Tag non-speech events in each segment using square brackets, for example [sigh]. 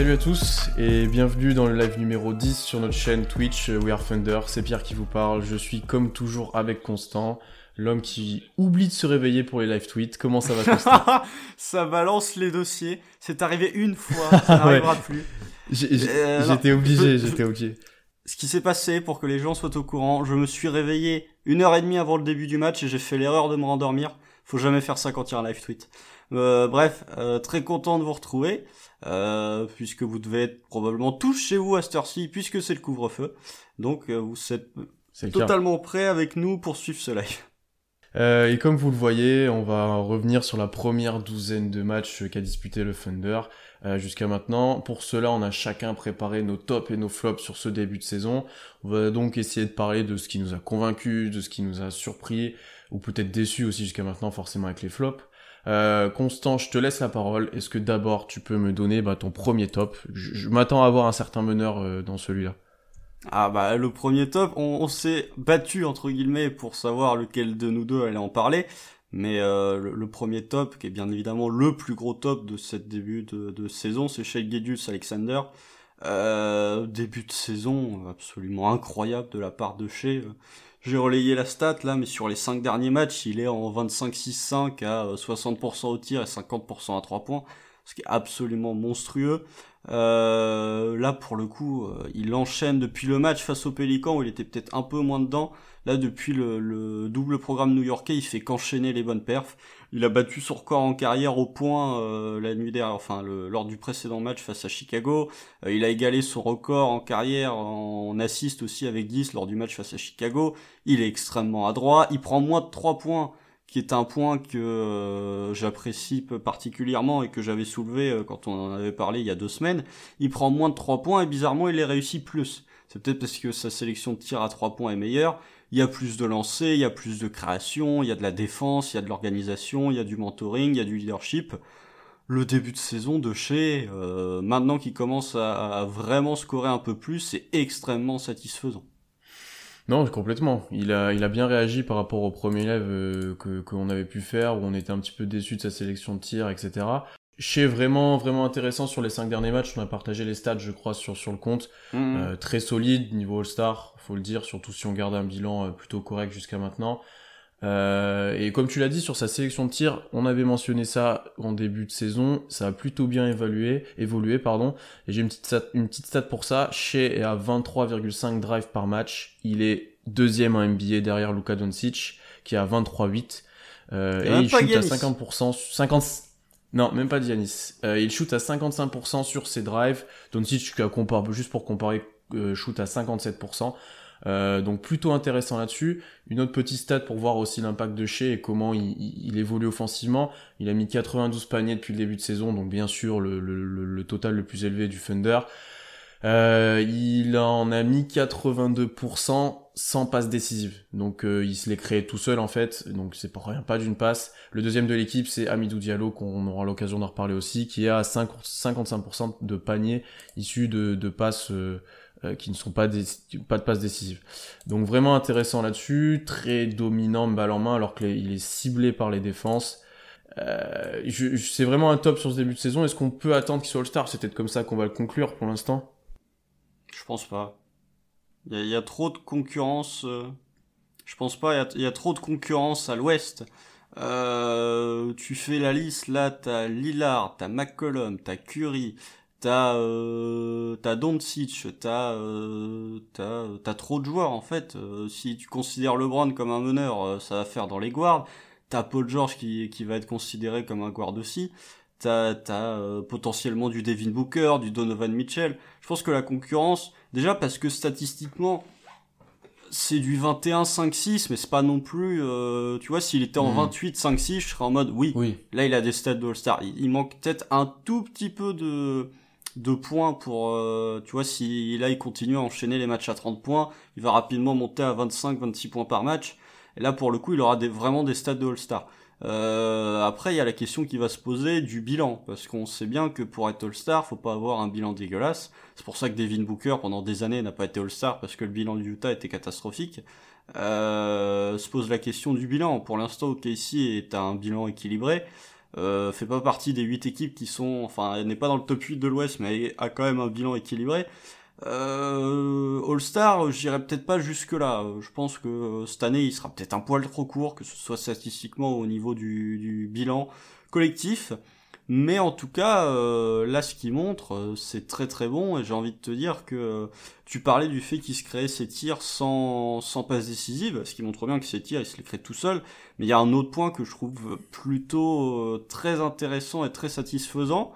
Salut à tous et bienvenue dans le live numéro 10 sur notre chaîne Twitch We Are Thunder. C'est Pierre qui vous parle. Je suis comme toujours avec Constant, l'homme qui oublie de se réveiller pour les live tweets. Comment ça va Constant [laughs] Ça balance les dossiers. C'est arrivé une fois, [laughs] ça n'arrivera plus. Euh, j'étais obligé, j'étais obligé. Ce qui s'est passé pour que les gens soient au courant, je me suis réveillé une heure et demie avant le début du match et j'ai fait l'erreur de me rendormir. Faut jamais faire ça quand il y a un live tweet. Euh, bref, euh, très content de vous retrouver, euh, puisque vous devez être probablement tous chez vous à cette heure-ci, puisque c'est le couvre-feu. Donc vous êtes totalement prêts avec nous pour suivre ce live. et comme vous le voyez, on va revenir sur la première douzaine de matchs qu'a disputé le Thunder jusqu'à maintenant. Pour cela, on a chacun préparé nos tops et nos flops sur ce début de saison. On va donc essayer de parler de ce qui nous a convaincus, de ce qui nous a surpris, ou peut-être déçus aussi jusqu'à maintenant, forcément avec les flops. Euh, Constant, je te laisse la parole. Est-ce que d'abord tu peux me donner bah, ton premier top? Je, m'attends à avoir un certain meneur euh, dans celui-là. Ah bah le premier top, on, s'est battu entre guillemets pour savoir lequel de nous deux allait en parler. Mais euh, le, premier top, qui est bien évidemment le plus gros top de cette début de, saison, c'est Shea Gedius Alexander. début de saison absolument incroyable de la part de Shea. J'ai relayé la stat là, mais sur les 5 derniers matchs, il est en 25-6-5 à 60% au tir et 50% à 3 points, ce qui est absolument monstrueux. Euh, là, pour le coup, euh, il enchaîne depuis le match face au Pélican où il était peut-être un peu moins dedans. Là, depuis le, double programme new-yorkais, il fait qu'enchaîner les bonnes perfs. Il a battu son record en carrière au point euh, la nuit dernière, enfin lors du précédent match face à Chicago. Il a égalé son record en carrière en, assist aussi avec 10 lors du match face à Chicago. Il est extrêmement adroit. Il prend moins de 3 points qui est un point que euh, j'apprécie particulièrement et que j'avais soulevé quand on en avait parlé il y a deux semaines. Il prend moins de 3 points et bizarrement il les réussit plus. C'est peut-être parce que sa sélection de tir à 3 points est meilleure il y a plus de lancers, il y a plus de création, il y a de la défense, il y a de l'organisation, il y a du mentoring, il y a du leadership. Le début de saison de chez, euh, maintenant qu'il commence à, vraiment scorer un peu plus, c'est extrêmement satisfaisant. Non, complètement. Il a, il a bien réagi par rapport au premier live euh, que qu'on avait pu faire, où on était un petit peu déçu de sa sélection de tir, etc. Chez vraiment, vraiment intéressant sur les cinq derniers matchs. On a partagé les stats, je crois, sur, sur le compte. Mmh. Euh, très solide, niveau All-Star faut le dire, surtout si on garde un bilan euh, plutôt correct jusqu'à maintenant. Euh, et comme tu l'as dit sur sa sélection de tir, on avait mentionné ça en début de saison, ça a plutôt bien évalué, évolué pardon. Et j'ai une petite stat, une petite stat pour ça. Shea est à 23,5 drives par match. Il est deuxième en NBA derrière Luka Doncic qui est à 23,8 euh, et, il shoot à 50%, 50 non, même pas Giannis. Euh, il shoot à 55% sur ses drives. Doncic, juste pour comparer, euh, shoot à 57%. Euh, donc plutôt intéressant là-dessus. Une autre petite stat pour voir aussi l'impact de Shea et comment il, évolue offensivement. Il a mis 92 paniers depuis le début de saison, donc bien sûr le, le, total le plus élevé du Thunder. Euh, il en a mis 82% sans passe décisive. Donc euh, il se l'est créé tout seul en fait, donc c'est pas rien, pas d'une passe. Le deuxième de l'équipe c'est Amidou Diallo qu'on aura l'occasion d'en reparler aussi, qui a 55% de paniers issus de, de passes euh, qui ne sont pas, pas de passes décisives. Donc vraiment intéressant là-dessus, très dominant balle en main alors qu'il est ciblé par les défenses. Euh, c'est vraiment un top sur ce début de saison. Est-ce qu'on peut attendre qu'il soit All-Star? C'est peut-être comme ça qu'on va le conclure pour l'instant Je pense pas. Il y, a trop de concurrence. Euh, je pense pas. Il y, a trop de concurrence à l'ouest. Euh, tu fais la liste là, t'as Lillard, t'as McCollum, t'as Curry, t'as euh, t'as Doncic, t'as euh, t'as t'as trop de joueurs en fait. Euh, si tu considères LeBron comme un meneur, euh, ça va faire dans les guards. T'as Paul George qui qui va être considéré comme un guard aussi. T'as t'as euh, potentiellement du Devin Booker, du Donovan Mitchell. Je pense que la concurrence, déjà parce que statistiquement c'est du 21-5-6, mais c'est pas non plus, tu vois, s'il était en 28-5-6, hmm. je serais en mode, oui, oui. là il a des stats de All-Star. Il, il manque peut-être un tout petit peu de, de points pour, euh, tu vois, si là il continue à enchaîner les matchs à 30 points, il va rapidement monter à 25-26 points par match. Et là, pour le coup, il aura des, vraiment des stats de All-Star. Euh, après, il y a la question qui va se poser du bilan, parce qu'on sait bien que pour être All-Star, faut pas avoir un bilan dégueulasse. C'est pour ça que Devin Booker, pendant des années, n'a pas été All-Star, parce que le bilan du Utah était catastrophique. Euh, se pose la question du bilan. Pour l'instant, OKC est un bilan équilibré. Euh, fait pas partie des 8 équipes qui sont, enfin, elle n'est pas dans le top 8 de l'Ouest, mais a quand même un bilan équilibré. Euh, All-Star, j'irai peut-être pas jusque là. Je pense que euh, cette année, il sera peut-être un poil trop court, que ce soit statistiquement au niveau du bilan collectif. Mais en tout cas, euh, là, ce qu'il montre, euh, c'est très très bon. Et j'ai envie de te dire que euh, tu parlais du fait qu'il se créait ses tirs sans, sans passe décisive, ce qui montre bien que ses tirs, il se les crée tout seul. Mais il y a un autre point que je trouve plutôt très intéressant et très satisfaisant.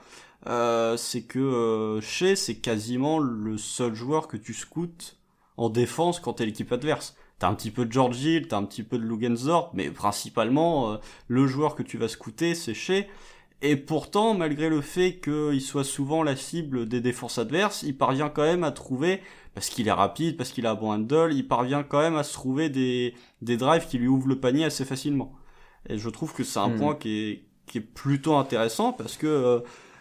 c'est que chez c'est quasiment le seul joueur que tu scoutes en défense quand t'es l'équipe adverse. T'as un petit peu de George t'as un petit peu de Lugensdorf, mais principalement le joueur que tu vas scouter, c'est chez. Et pourtant, malgré le fait qu'il soit souvent la cible des défenses adverses, il parvient quand même à trouver, parce qu'il est rapide, parce qu'il a un bon handle, il parvient quand même à se trouver des, des drives qui lui ouvrent le panier assez facilement. Et je trouve que c'est un hmm. point qui est, qui est plutôt intéressant, parce que euh,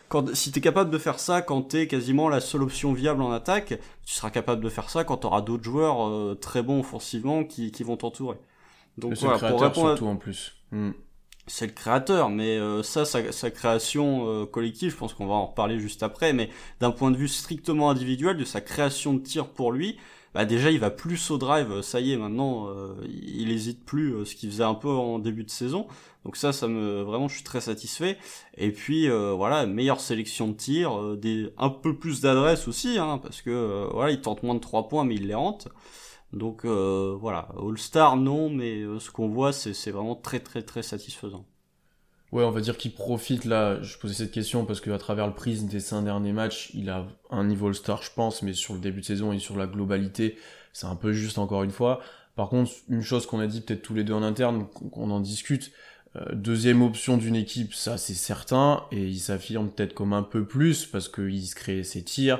quand, si t'es capable de faire ça quand t'es quasiment la seule option viable en attaque, tu seras capable de faire ça quand t'auras d'autres joueurs euh, très bons offensivement qui, qui vont t'entourer. Donc voilà, pour répondre surtout en plus. Hmm c'est le créateur, mais euh, ça, sa, création euh, collective, je pense qu'on va en reparler juste après, mais d'un point de vue strictement individuel, de sa création de tir pour lui, bah déjà il va plus au drive, ça y est, maintenant euh, il hésite plus, ce qu'il faisait un peu en début de saison, donc ça, ça me vraiment, je suis très satisfait. Et puis voilà, meilleure sélection de tir, des un peu plus d'adresse aussi, hein, parce que voilà, il tente moins de 3 points, mais il les rentre. Donc euh, voilà, All-Star non, mais euh, ce qu'on voit, c'est vraiment très très très satisfaisant. Ouais, on va dire qu'il profite là. Je posais cette question parce qu'à travers le prisme des cinq derniers matchs, il a un niveau All-Star, je pense, mais sur le début de saison et sur la globalité, c'est un peu juste encore une fois. Par contre, une chose qu'on a dit peut-être tous les deux en interne, qu'on en discute, euh, deuxième option d'une équipe, ça c'est certain, et il s'affirme peut-être comme un peu plus parce qu'il se crée ses tirs,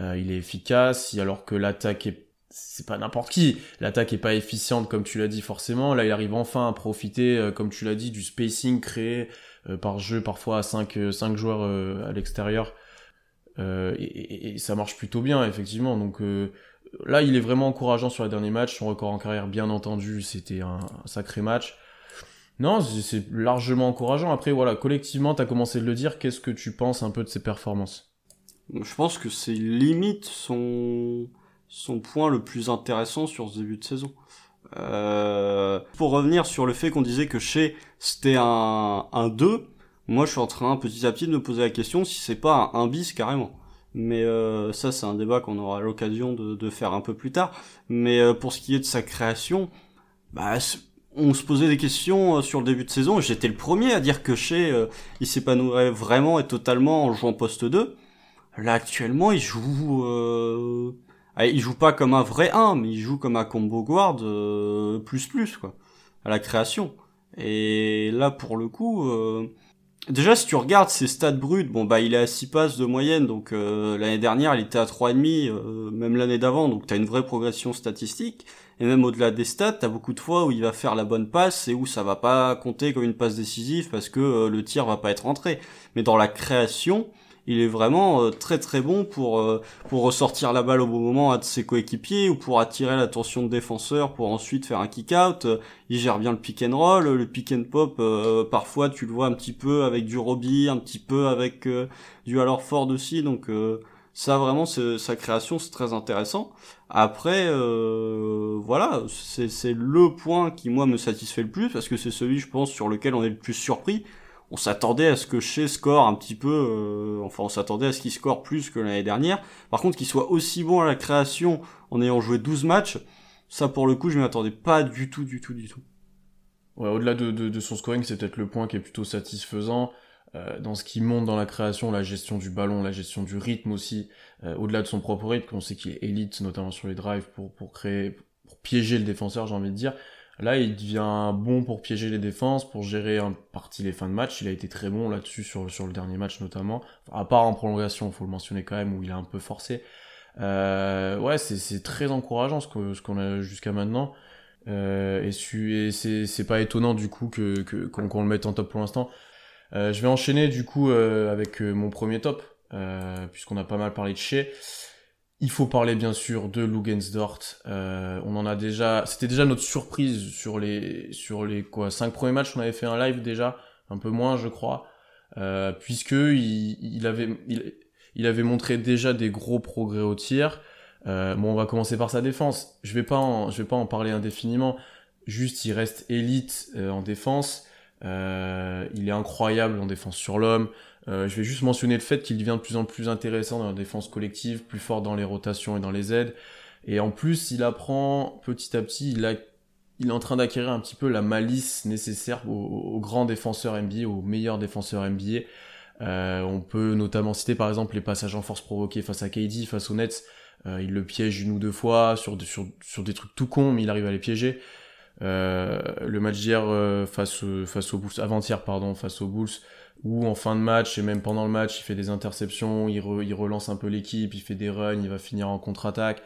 il est efficace, alors que l'attaque est c'est pas n'importe qui. L'attaque est pas efficiente comme tu l'as dit forcément. Là, il arrive enfin à profiter, euh, comme tu l'as dit, du spacing créé euh, par jeu parfois à 5, 5 euh, joueurs à l'extérieur. Et, ça marche plutôt bien, effectivement. Donc là, il est vraiment encourageant sur les derniers matchs. Son record en carrière, bien entendu, c'était un, sacré match. Non, c'est largement encourageant. Après, voilà, collectivement, tu as commencé de le dire. Qu'est-ce que tu penses un peu de ses performances? Je pense que c'est limite son son point le plus intéressant sur ce début de saison. Euh, pour revenir sur le fait qu'on disait que chez c'était un, un 2, moi je suis en train petit à petit de me poser la question si c'est pas un 1 bis carrément. Mais euh, ça c'est un débat qu'on aura l'occasion de, faire un peu plus tard. Mais euh, pour ce qui est de sa création, bah, on se posait des questions euh, sur le début de saison j'étais le premier à dire que chez euh, il s'épanouirait vraiment et totalement en jouant poste 2. Là actuellement il joue ah, il joue pas comme un vrai 1, mais il joue comme un combo guard euh, plus plus quoi, à la création. Et là pour le coup, euh, déjà si tu regardes ses stats bruts, bon bah il est à 6 passes de moyenne, donc euh, l'année dernière il était à 3,5, euh, même l'année d'avant, donc t'as une vraie progression statistique. Et même au-delà des stats, t'as beaucoup de fois où il va faire la bonne passe et où ça va pas compter comme une passe décisive parce que le tir va pas être rentré. Mais dans la création, il est vraiment euh, très très bon pour euh, pour ressortir la balle au bon moment à ses coéquipiers ou pour attirer l'attention de défenseurs pour ensuite faire un kick out. il gère bien le pick and roll, le pick and pop. Euh, parfois tu le vois un petit peu avec du Robbie, un petit peu avec du alors fort aussi. Donc ça vraiment sa création c'est très intéressant. Après voilà c'est le point qui moi me satisfait le plus parce que c'est celui je pense sur lequel on est le plus surpris on s'attendait à ce que chez score un petit peu, euh, enfin on s'attendait à ce qu'il score plus que l'année dernière. Par contre, qu'il soit aussi bon à la création en ayant joué 12 matchs, ça pour le coup je m'y attendais pas du tout, du tout, du tout. Ouais, au-delà de, son scoring, c'est peut-être le point qui est plutôt satisfaisant. Euh, dans ce qui monte dans la création, la gestion du ballon, la gestion du rythme aussi, euh, au-delà de son propre rythme, on sait qu'il est élite, notamment sur les drives, pour, pour créer, pour piéger le défenseur, j'ai envie de dire. Là, il devient bon pour piéger les défenses, pour gérer en partie les fins de match. Il a été très bon là-dessus sur, le dernier match notamment. à part en prolongation, faut le mentionner quand même, où il a un peu forcé. Euh, ouais, c'est très encourageant ce qu'on a jusqu'à maintenant. Euh, et, c'est pas étonnant du coup que qu'on le mette en top pour l'instant. Euh, je vais enchaîner du coup euh, avec euh, mon premier top, puisqu'on a pas mal parlé de chez. Il faut parler bien sûr de Lugensdort. Euh, on en a déjà, c'était déjà notre surprise sur les sur les quoi cinq premiers matchs. On avait fait un live déjà, un peu moins je crois. euh, puisque il, avait il, avait montré déjà des gros progrès au tir. Euh, bon, on va commencer par sa défense. Je vais pas en, je vais pas en parler indéfiniment. Juste, il reste élite euh, en défense. Euh, il est incroyable en défense sur l'homme. Euh, je vais juste mentionner le fait qu'il devient de plus en plus intéressant dans la défense collective, plus fort dans les rotations et dans les aides. Et en plus, il apprend petit à petit, il, a, il est en train d'acquérir un petit peu la malice nécessaire aux, grands défenseurs NBA, aux meilleurs défenseurs NBA. Euh, on peut notamment citer par exemple les passages en force provoqués face à KD, face aux Nets. Euh, il le piège une ou deux fois sur, sur, sur des trucs tout cons, mais il arrive à les piéger. Euh, le match d'hier euh, face, face aux Bulls, avant-hier pardon, face aux Bulls, où en fin de match et même pendant le match, il fait des interceptions, il, relance un peu l'équipe, il fait des runs, il va finir en contre-attaque.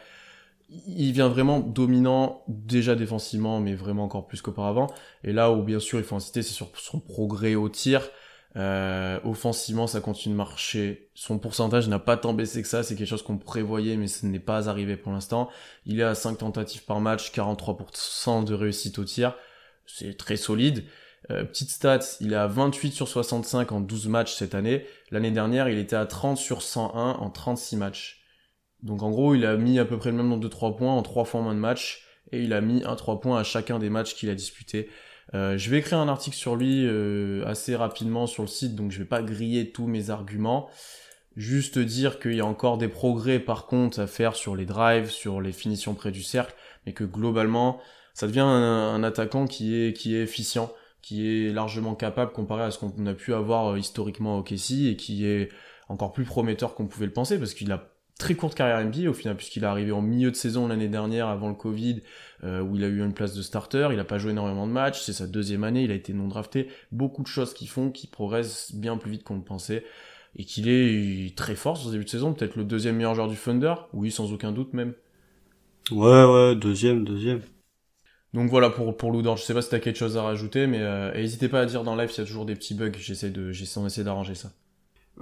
Il vient vraiment dominant déjà défensivement, mais vraiment encore plus qu'auparavant. Et là où bien sûr il faut insister, c'est sur son progrès au tir. Euh, offensivement, ça continue de marcher. Son pourcentage n'a pas tant baissé que ça. C'est quelque chose qu'on prévoyait, mais ce n'est pas arrivé pour l'instant. Il est à 5 tentatives par match, 43% de réussite au tir. C'est très solide. Euh, petite stat, il est à 28 sur 65 en 12 matchs cette année. L'année dernière, il était à 30 sur 101 en 36 matchs. Donc en gros, il a mis à peu près le même nombre de 3 points en 3 fois moins de matchs. Et il a mis un 3 points à chacun des matchs qu'il a disputés. Euh, je vais écrire un article sur lui euh, assez rapidement sur le site, donc je vais pas griller tous mes arguments. Juste dire qu'il y a encore des progrès par contre à faire sur les drives, sur les finitions près du cercle, mais que globalement, ça devient un, attaquant qui est, qui est efficient, qui est largement capable comparé à ce qu'on a pu avoir euh, historiquement au Kessie et qui est encore plus prometteur qu'on pouvait le penser parce qu'il a très courte carrière NBA au final puisqu'il est arrivé en milieu de saison l'année dernière avant le Covid euh, où il a eu une place de starter, il a pas joué énormément de matchs, c'est sa deuxième année, il a été non drafté, beaucoup de choses qui font qu'il progresse bien plus vite qu'on le pensait et qu'il est très fort sur ce début de saison, peut-être le deuxième meilleur joueur du Thunder, oui sans aucun doute même. Ouais ouais, deuxième, deuxième. Donc voilà pour pour Ludor, je sais pas si t'as quelque chose à rajouter, mais euh, n'hésitez pas à dire dans live s'il y a toujours des petits bugs, j'essaie de j'essaie d'arranger ça.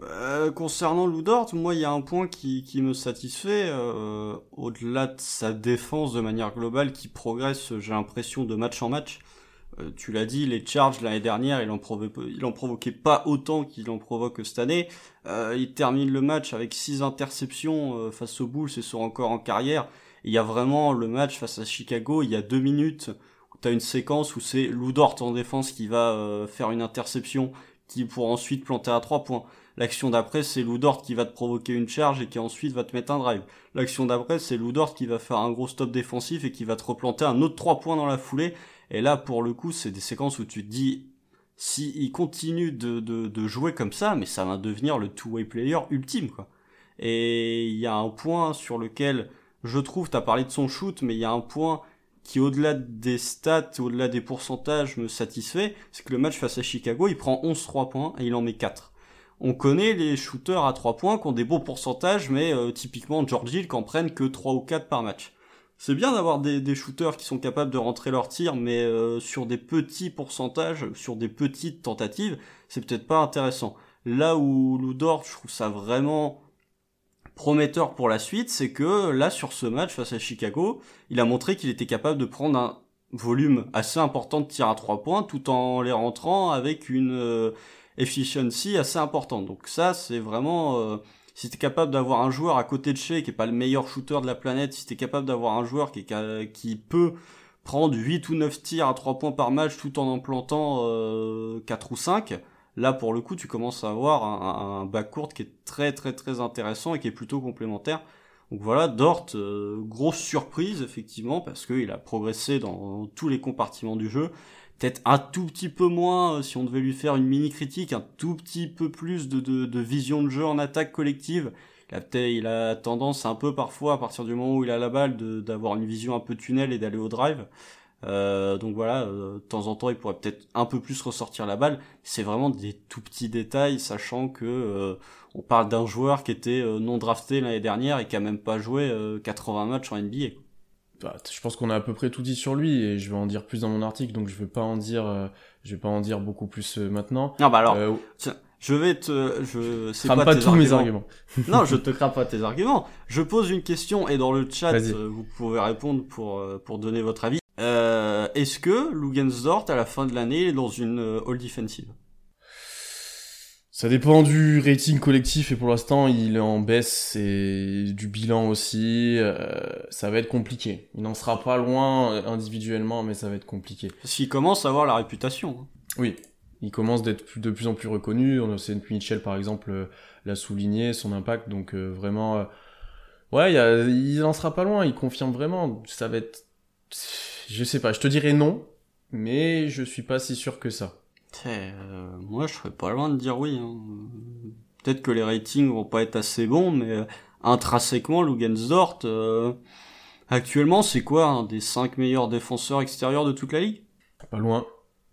Euh, concernant Ludort, moi il y a un point qui, qui me satisfait, euh, au-delà de sa défense de manière globale qui progresse, j'ai l'impression, de match en match. Euh, tu l'as dit, les charges l'année dernière, il en, il provoquait pas autant qu'il en provoque cette année. il termine le match avec 6 interceptions face aux Bulls et sort encore en carrière. Il y a vraiment le match face à Chicago, il y a deux minutes où tu une séquence où c'est Ludort en défense qui va faire une interception qui pour ensuite planter à 3 points. L'action d'après, c'est Ludort qui va te provoquer une charge et qui ensuite va te mettre un drive. L'action d'après, c'est Ludort qui va faire un gros stop défensif et qui va te replanter un autre 3 points dans la foulée. Et là, pour le coup, c'est des séquences où tu te dis, si il continue de, de, de jouer comme ça, mais ça va devenir le two-way player ultime, quoi. Et il y a un point sur lequel, je trouve, t'as parlé de son shoot, mais il y a un point qui au-delà des stats, au-delà des pourcentages me satisfait, c'est que le match face à Chicago, il prend 11 3 points et il en met 4 on connaît les shooters à 3 points qui ont des beaux pourcentages, mais euh, typiquement George Hill qui en prennent que 3 ou 4 par match. C'est bien d'avoir des, shooters qui sont capables de rentrer leur tir, mais euh, sur des petits pourcentages, sur des petites tentatives, c'est peut-être pas intéressant. Là où Ludor, je trouve ça vraiment prometteur pour la suite, c'est que là, sur ce match face à Chicago, il a montré qu'il était capable de prendre un volume assez important de tirs à 3 points, tout en les rentrant avec une... Euh, efficiency assez importante. Donc ça, c'est vraiment... Euh, si t'es capable d'avoir un joueur à côté de chez qui est pas le meilleur shooter de la planète, si t'es capable d'avoir un joueur qui, peut prendre 8 ou 9 tirs à 3 points par match tout en en plantant euh, 4 ou 5, là pour le coup tu commences à avoir un, un backcourt qui est très très très intéressant et qui est plutôt complémentaire. Donc voilà, Dort, euh, grosse surprise effectivement parce qu'il a progressé dans tous les compartiments du jeu peut-être un tout petit peu moins, euh, si on devait lui faire une mini critique, un tout petit peu plus de, de, de vision de jeu en attaque collective. Il a, il a tendance un peu parfois, à partir du moment où il a la balle, d'avoir une vision un peu tunnel et d'aller au drive. Euh, donc voilà, euh, de temps en temps, il pourrait peut-être un peu plus ressortir la balle. C'est vraiment des tout petits détails, sachant que euh, on parle d'un joueur qui était non drafté l'année dernière et qui a même pas joué 80 matchs en NBA. Bah, je pense qu'on a à peu près tout dit sur lui et je vais en dire plus dans mon article, donc je vais pas en dire, euh, je vais pas en dire beaucoup plus euh, maintenant. Non, bah alors, euh, je vais te, je sais pas, tous mes arguments. [laughs] non, je te crame pas tes arguments. Je pose une question et dans le chat, vous pouvez répondre pour pour donner votre avis. Est-ce que Lugensdort à la fin de l'année est dans une all defensive? Ça dépend du rating collectif et pour l'instant il est en baisse et du bilan aussi. Euh, ça va être compliqué. Il n'en sera pas loin euh, individuellement, mais ça va être compliqué. Parce qu'il commence à avoir la réputation. Hein. Oui, il commence d'être de plus en plus reconnu. On a Mitchell par exemple euh, l'a souligné son impact, donc vraiment, ouais, il n'en sera pas loin. Il confirme vraiment. Ça va être, je sais pas, je te dirais non, mais je suis pas si sûr que ça. Euh, moi, je serais pas loin de dire oui. Hein. Peut-être que les ratings vont pas être assez bons, mais euh, intrinsèquement, Lugensdort, euh, actuellement, c'est quoi un des 5 meilleurs défenseurs extérieurs de toute la ligue? Pas loin,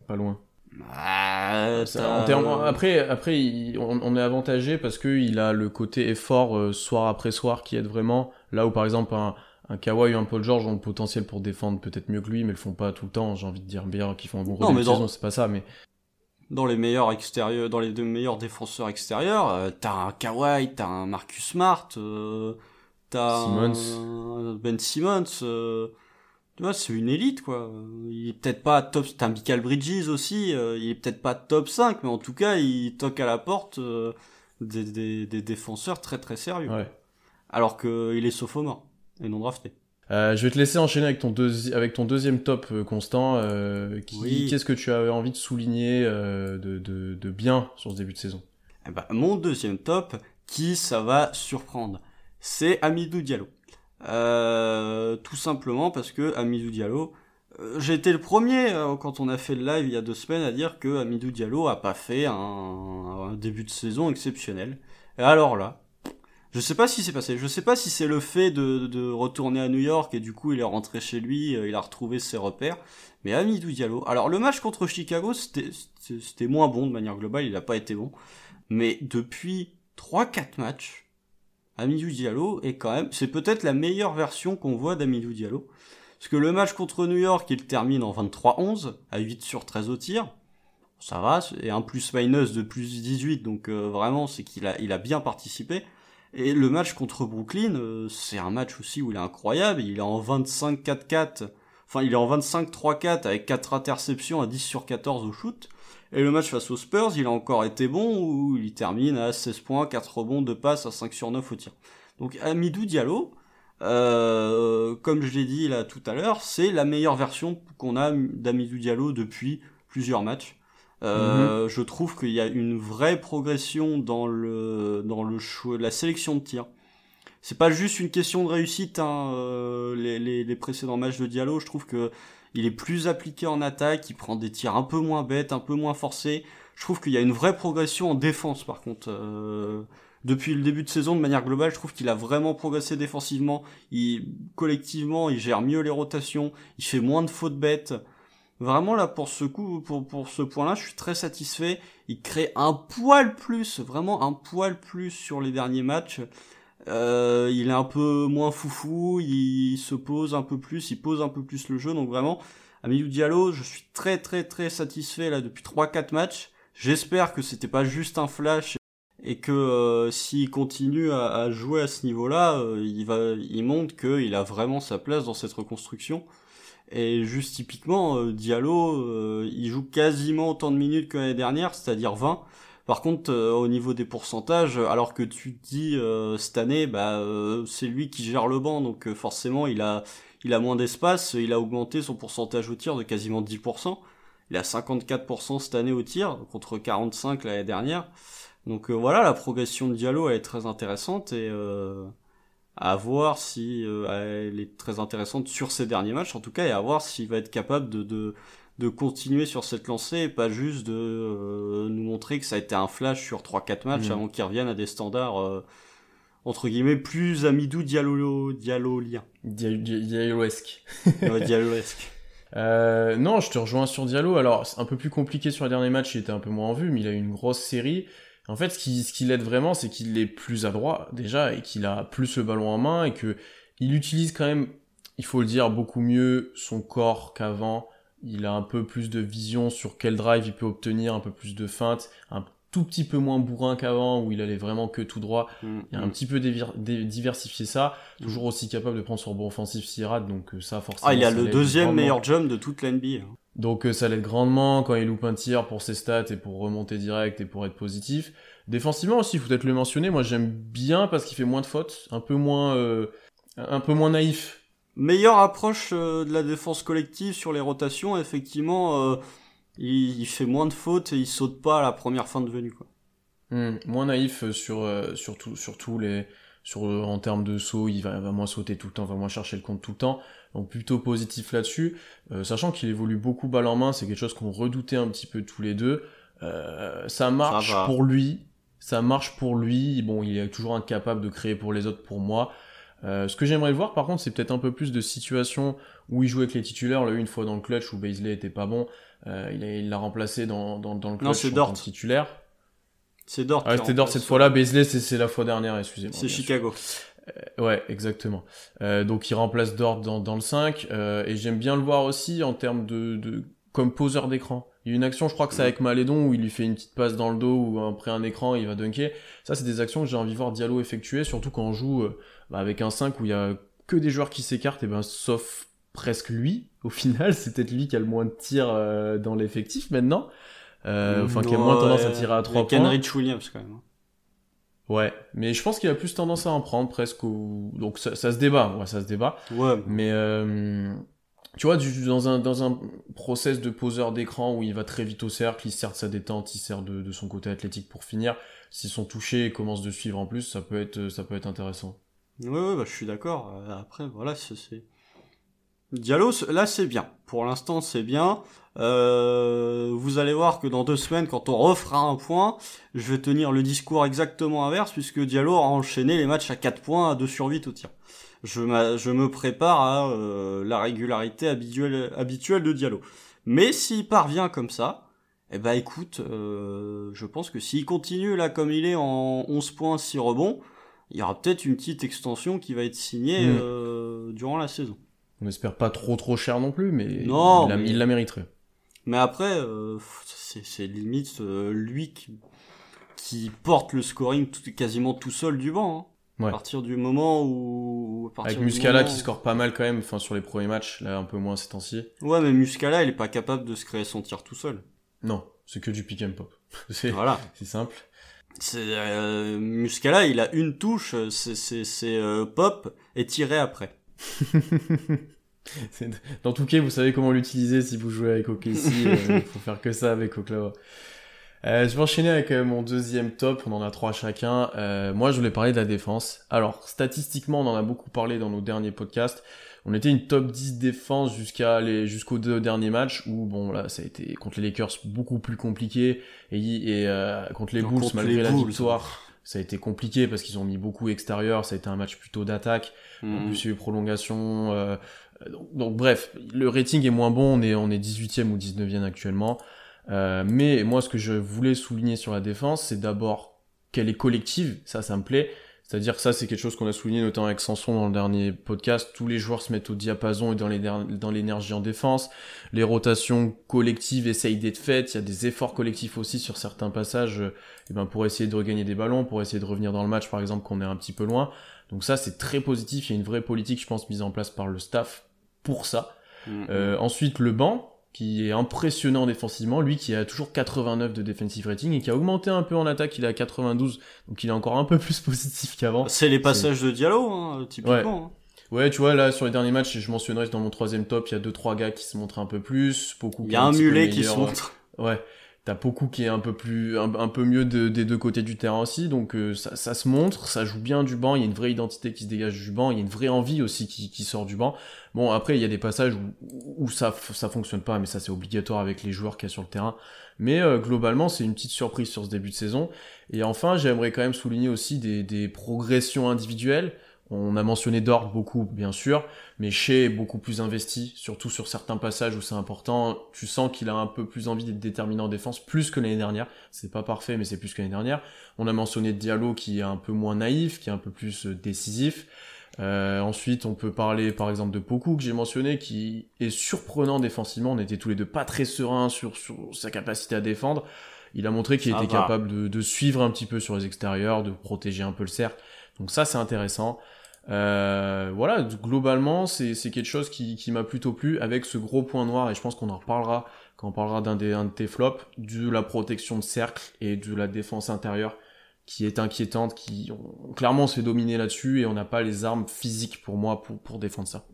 pas loin. Bah, après, après, on, est avantagé parce que il a le côté effort soir après soir qui aide vraiment. Là où par exemple un, un Kawhi ou un Paul George ont le potentiel pour défendre peut-être mieux que lui, mais le font pas tout le temps. J'ai envie de dire bien qu'ils font un bon rôle de saison, c'est pas ça, mais dans les meilleurs extérieurs, dans les deux meilleurs défenseurs extérieurs, euh, t'as un Kawhi, t'as un Marcus Smart, euh, t'as un Ben Simmons, euh, tu vois, c'est une élite quoi. Il est peut-être pas top, t'as Michael Bridges aussi, il est peut-être pas top 5, mais en tout cas, il toque à la porte des, des, des, défenseurs très très sérieux. Ouais. Alors qu'il est sophomore et non drafté. Euh, je vais te laisser enchaîner avec ton, avec ton deuxième top, euh, Constant. Euh, Qu'est-ce que tu avais envie de souligner euh, de, de, de, bien sur ce début de saison? Eh ben, Mon deuxième top, qui ça va surprendre, c'est Amidou Diallo. Euh, tout simplement parce que Amidou Diallo, j'ai été le premier quand on a fait le live il y a deux semaines à dire que Amidou Diallo a pas fait un, un début de saison exceptionnel. Et alors là, je sais pas si c'est passé. Je sais pas si c'est le fait de, de, retourner à New York et du coup il est rentré chez lui, euh, il a retrouvé ses repères. Mais Amidou Diallo. Alors le match contre Chicago, c'était moins bon de manière globale, il a pas été bon. Mais depuis 3-4 matchs, Amidou Diallo est quand même, c'est peut-être la meilleure version qu'on voit d'Amidou Diallo. Parce que le match contre New York, il termine en 23-11, à 8 sur 13 au tir. Ça va, et un plus minus de plus 18, donc euh, vraiment c'est qu'il a, il a bien participé. Et le match contre Brooklyn, euh, c'est un match aussi où il est incroyable. Il est en 25-4-4. Enfin, il est en 25-3-4 avec 4 interceptions à 10 sur 14 au shoot. Et le match face aux Spurs, il a encore été bon où il termine à 16 points, 4 rebonds, 2 passes à 5 sur 9 au tir. Donc Amidou Diallo, euh, comme je l'ai dit là tout à l'heure, c'est la meilleure version qu'on a d'Amidou Diallo depuis plusieurs matchs. Euh, mhm. Je trouve qu'il y a une vraie progression dans le dans le choix, la sélection de tir. C'est pas juste une question de réussite. Hein, euh, les, les, les, précédents matchs de Diallo, je trouve que il est plus appliqué en attaque, il prend des tirs un peu moins bêtes, un peu moins forcés. Je trouve qu'il y a une vraie progression en défense, par contre. Euh, depuis le début de saison, de manière globale, je trouve qu'il a vraiment progressé défensivement. Il, collectivement, il gère mieux les rotations, il fait moins de fautes bêtes. Vraiment là pour ce coup, pour, pour ce point-là, je suis très satisfait. Il crée un poil plus, vraiment un poil plus sur les derniers matchs. Euh, il est un peu moins foufou, il se pose un peu plus, il pose un peu plus le jeu. Donc vraiment, Amidou Diallo, je suis très très très satisfait là depuis 3-4 matchs. J'espère que c'était pas juste un flash et que euh, s'il continue à, jouer à ce niveau-là, euh, il va, il montre qu'il a vraiment sa place dans cette reconstruction. Et juste typiquement, euh, Diallo, euh, il joue quasiment autant de minutes que l'année dernière, c'est-à-dire 20. Par contre, euh, au niveau des pourcentages, alors que tu te dis cette année, bah c'est lui qui gère le banc, donc forcément il a il a moins d'espace, il a augmenté son pourcentage au tir de quasiment 10%. Il a 54% cette année au tir contre 45 l'année dernière. Donc voilà, la progression de Diallo elle est très intéressante et à voir si euh, elle est très intéressante sur ces derniers matchs en tout cas et à voir s'il va être capable de, de, de continuer sur cette lancée et pas juste de euh, nous montrer que ça a été un flash sur 3-4 matchs mmh. avant qu'il revienne à des standards euh, entre guillemets plus amidou diallo dialolien dialloesque [laughs] dialloesque euh, non, je te rejoins sur Diallo. Alors, c'est un peu plus compliqué sur les derniers matchs, il était un peu moins en vue, mais il a eu une grosse série. En fait, ce qui, ce qui l'aide vraiment, c'est qu'il est plus adroit déjà et qu'il a plus le ballon en main et que il utilise quand même, il faut le dire, beaucoup mieux son corps qu'avant. Il a un peu plus de vision sur quel drive il peut obtenir, un peu plus de feinte, tout petit peu moins bourrin qu'avant, où il allait vraiment que tout droit. Mm, Il a un mm. petit peu diversifié ça, toujours aussi capable de prendre son rebond offensif s'il rate, donc euh, ça forcément. Ah, il a le deuxième meilleur jump de toute la NBA. hein. Donc euh, ça l'aide grandement quand il loupe un tir pour ses stats et pour remonter direct et pour être positif. Défensivement aussi, il faut peut-être le mentionner, moi j'aime bien parce qu'il fait moins de fautes, un peu moins, euh, un peu moins naïf. Meilleure approche euh, de la défense collective sur les rotations, effectivement, euh, il, il fait moins de fautes et il saute pas à la première fin de venue. Quoi. Hmm, moins naïf sur, euh, sur, tout- sur tous les, sur, en termes de saut, il va, va moins sauter tout le temps, va moins chercher le compte tout le temps. Donc plutôt positif là-dessus, Euh, sachant qu'il évolue beaucoup balle en main, c'est quelque chose qu'on redoutait un petit peu tous les deux. Euh, ça marche pour lui, ça marche pour lui. Bon, il est toujours incapable de créer pour les autres, pour moi. Euh, ce que j'aimerais voir, par contre, c'est peut-être un peu plus de situations où il jouait avec les titulaires. Là, une fois dans le clutch où Baisley était pas bon, euh, il l'a remplacé dans, dans, dans le clutch Non, c'est Dort. titulaire. C'est Dort. Ah, c'était Dort cette fois-là, Baisley c'est la fois dernière, excusez-moi. C'est sûr. Chicago. Ouais, exactement. Euh, donc il remplace Dort dans, dans le 5, euh, et j'aime bien le voir aussi en termes de, de comme poseur d'écran. Il y a une action, je crois que c'est avec Malédon, où il lui fait une petite passe dans le dos, ou après un écran, il va dunker. Ça, c'est des actions que j'ai envie de voir Diallo effectuer, surtout quand on joue euh, bah, avec un 5 où il y a que des joueurs qui s'écartent, et ben sauf presque lui, au final, [laughs] c'est peut-être lui qui a le moins de tirs euh, dans l'effectif maintenant. Euh, enfin, qui a moins tendance à tirer à 3 Avec points. Kenrich Williams quand même. Ouais, mais je pense qu'il a plus tendance à en prendre presque au... Donc ça, ça se débat, ouais, ça se débat. Ouais. Mais euh, tu vois, du- dans un, dans un process de poseur d'écran où il va très vite au cercle, il sert de sa détente, il sert de, de son côté athlétique pour finir. S'ils sont touchés et commencent de suivre en plus, ça peut être, ça peut être intéressant. Ouais, ouais, bah, je suis d'accord. Euh, Après, voilà, c'est... Diallo, là, c'est bien. Pour l'instant, c'est bien. Euh, vous allez voir que dans deux semaines, quand on refera un point, je vais tenir le discours exactement inverse, puisque Diallo a enchaîné les matchs à 4 points, à 2 sur 8 au tir. Je, me prépare à euh, la régularité habituelle, habituelle de Diallo. Mais s'il parvient comme ça, eh ben écoute, euh, je pense que s'il continue là comme il est en 11 points, 6 rebonds, il y aura peut-être une petite extension qui va être signée Mm. durant la saison. On espère pas trop trop cher non plus, mais, Non, il, la, mais- il la mériterait. Mais après, euh, c'est limite euh, lui qui, qui porte le scoring tout- quasiment tout seul du banc. hein. Ouais. À partir du moment où... à Avec Muscala moment qui score pas mal quand même, enfin sur les premiers matchs, là un peu moins ces temps-ci. Ouais, mais Muscala, il est pas capable de se créer son tir tout seul. Non, c'est que du pick and pop. [laughs] c'est Voilà. c'est simple. Euh, Muscala, il a une touche, c'est pop et tiré après. [laughs] Dans tout cas, vous savez comment l'utiliser si vous jouez avec OKC. euh, [laughs] Il faut faire que ça avec Oklahoma. Euh, je vais enchaîner avec euh, mon deuxième top. On en a trois chacun. Euh, moi, je voulais parler de la défense. Alors, statistiquement, on en a beaucoup parlé dans nos derniers podcasts. On était une top 10 défense jusqu'à les jusqu'aux deux derniers matchs où bon là ça a été contre les Lakers beaucoup plus compliqué et, et euh, contre les Bulls contre malgré les la Bulls. victoire ça a été compliqué parce qu'ils ont mis beaucoup extérieur ça a été un match plutôt d'attaque en Mm. plus, il y a eu prolongation. euh, donc, donc, bref, le rating est moins bon. On est, on est 18e ou 19e actuellement. Euh, mais moi, ce que je voulais souligner sur la défense, c'est d'abord qu'elle est collective. Ça, ça me plaît. C'est-à-dire que ça, c'est quelque chose qu'on a souligné notamment avec Sanson dans le dernier podcast. Tous les joueurs se mettent au diapason et dans les der- dans l'énergie en défense. Les rotations collectives essayent d'être faites. Il y a des efforts collectifs aussi sur certains passages euh, eh ben, pour essayer de regagner des ballons, pour essayer de revenir dans le match, par exemple, qu'on est un petit peu loin. Donc ça, c'est très positif. Il y a une vraie politique, je pense, mise en place par le staff pour ça. Mm. Euh, ensuite, le banc, qui est impressionnant défensivement. Lui qui a toujours 89 de defensive rating et qui a augmenté un peu en attaque. Il est à 92, donc il est encore un peu plus [laughs] positif qu'avant. C'est les passages de Diallo, hein, typiquement. hein. Ouais, tu vois, là, sur les derniers matchs, je mentionnerai dans mon troisième top, il y a deux trois gars qui se montrent un peu plus. Beaucoup Il y a un peu mulet qui se montre. Ouais. T'as beaucoup qui est un peu plus, un, peu mieux de- des deux côtés du terrain aussi, donc euh, ça, ça se montre, ça joue bien du banc, il y a une vraie identité qui se dégage du banc, il y a une vraie envie aussi qui, sort du banc. Bon, après, il y a des passages où, où ça, ça fonctionne pas, mais ça c'est obligatoire avec les joueurs qu'il y a sur le terrain. Mais euh, globalement, c'est une petite surprise sur ce début de saison. Et enfin, j'aimerais quand même souligner aussi des, des progressions individuelles. On a mentionné Dort beaucoup, bien sûr, mais Shea est beaucoup plus investi, surtout sur certains passages où c'est important. Tu sens qu'il a un peu plus envie d'être déterminant en défense, plus que l'année dernière. C'est pas parfait, mais c'est plus que l'année dernière. On a mentionné Diallo qui est un peu moins naïf, qui est un peu plus euh, décisif. Euh, ensuite, on peut parler par exemple de Poku que j'ai mentionné, qui est surprenant défensivement. On était tous les deux pas très sereins sur, sur sa capacité à défendre. Il a montré qu'il était capable de, de, suivre un petit peu sur les extérieurs, de protéger un peu le cercle. Donc ça, c'est intéressant. Euh, voilà, globalement, c'est quelque chose qui, qui m'a plutôt plu avec ce gros point noir, et je pense qu'on en reparlera quand on parlera d'un de tes flops, de la protection de cercle et de la défense intérieure qui est inquiétante, qui clairement on se fait dominer là-dessus et on n'a pas les armes physiques pour moi pour, pour défendre ça.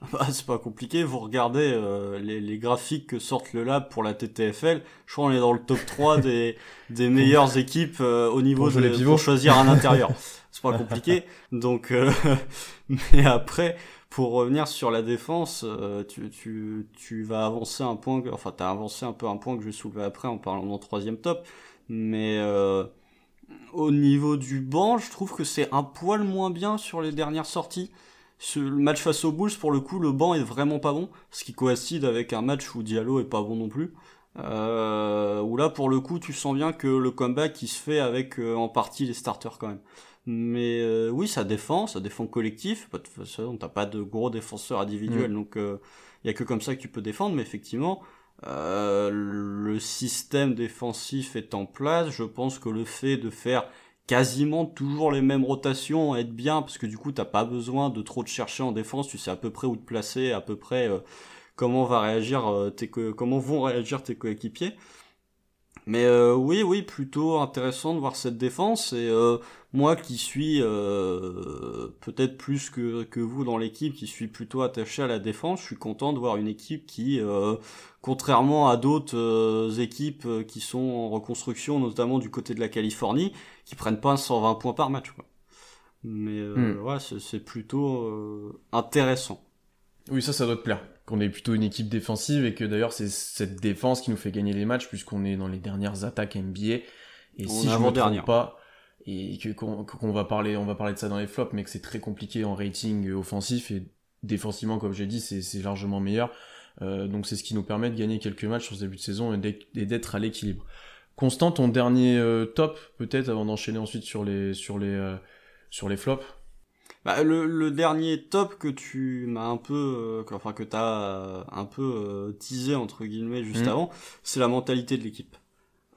[laughs] Bah, c'est pas compliqué, vous regardez euh, les, les, graphiques que sortent le lab pour la TTFL, je crois qu'on est dans le top 3 des, [laughs] des meilleures équipes euh, au niveau de les pour choisir un intérieur. [laughs] c'est pas compliqué. [laughs] Donc euh, [laughs] mais après pour revenir sur la défense, tu, tu, tu vas avancer un point, enfin t'as avancé un peu un point que je vais soulever après en parlant de mon troisième top, mais au niveau du banc, je trouve que c'est un poil moins bien sur les dernières sorties. Ce, le match face aux Bulls, pour le coup, le banc est vraiment pas bon, ce qui coïncide avec un match où Diallo est pas bon non plus. Euh, où là, pour le coup, tu sens bien que le comeback il se fait avec euh, en partie les starters quand même. Mais euh, oui, ça défend, ça défend collectif. De toute façon, t'as pas de gros défenseurs individuels, mm. donc il euh, y a que comme ça que tu peux défendre. Mais effectivement, euh, le système défensif est en place. Je pense que le fait de faire quasiment toujours les mêmes rotations aide bien parce que du coup t'as pas besoin de trop te chercher en défense. Tu sais à peu près où te placer, à peu près euh, comment va réagir euh, tes comment vont réagir tes coéquipiers. Mais euh, oui, oui, plutôt intéressant de voir cette défense. Et euh, moi qui suis euh, peut-être plus que, que vous dans l'équipe, qui suis plutôt attaché à la défense, je suis content de voir une équipe qui, contrairement à d'autres équipes qui sont en reconstruction, notamment du côté de la Californie, qui prennent pas 120 points par match. Quoi. Mais hmm. ouais, c'est plutôt intéressant. Oui, ça, ça doit te plaire qu'on est plutôt une équipe défensive et que d'ailleurs c'est cette défense qui nous fait gagner les matchs puisqu'on est dans les dernières attaques NBA. Et si je me trompe pas, et qu'on va parler, on va parler de ça dans les flops, mais que c'est très compliqué en rating offensif et défensivement, comme j'ai dit, c'est largement meilleur. Euh, donc c'est ce qui nous permet de gagner quelques matchs sur ce début de saison et d'être à l'équilibre. Constant, ton dernier euh, top, peut-être, avant d'enchaîner ensuite sur les sur les euh, sur les flops? Bah, le, le, dernier top que tu m'as un peu, enfin que t'as un peu teasé entre guillemets juste mmh. avant, c'est la mentalité de l'équipe.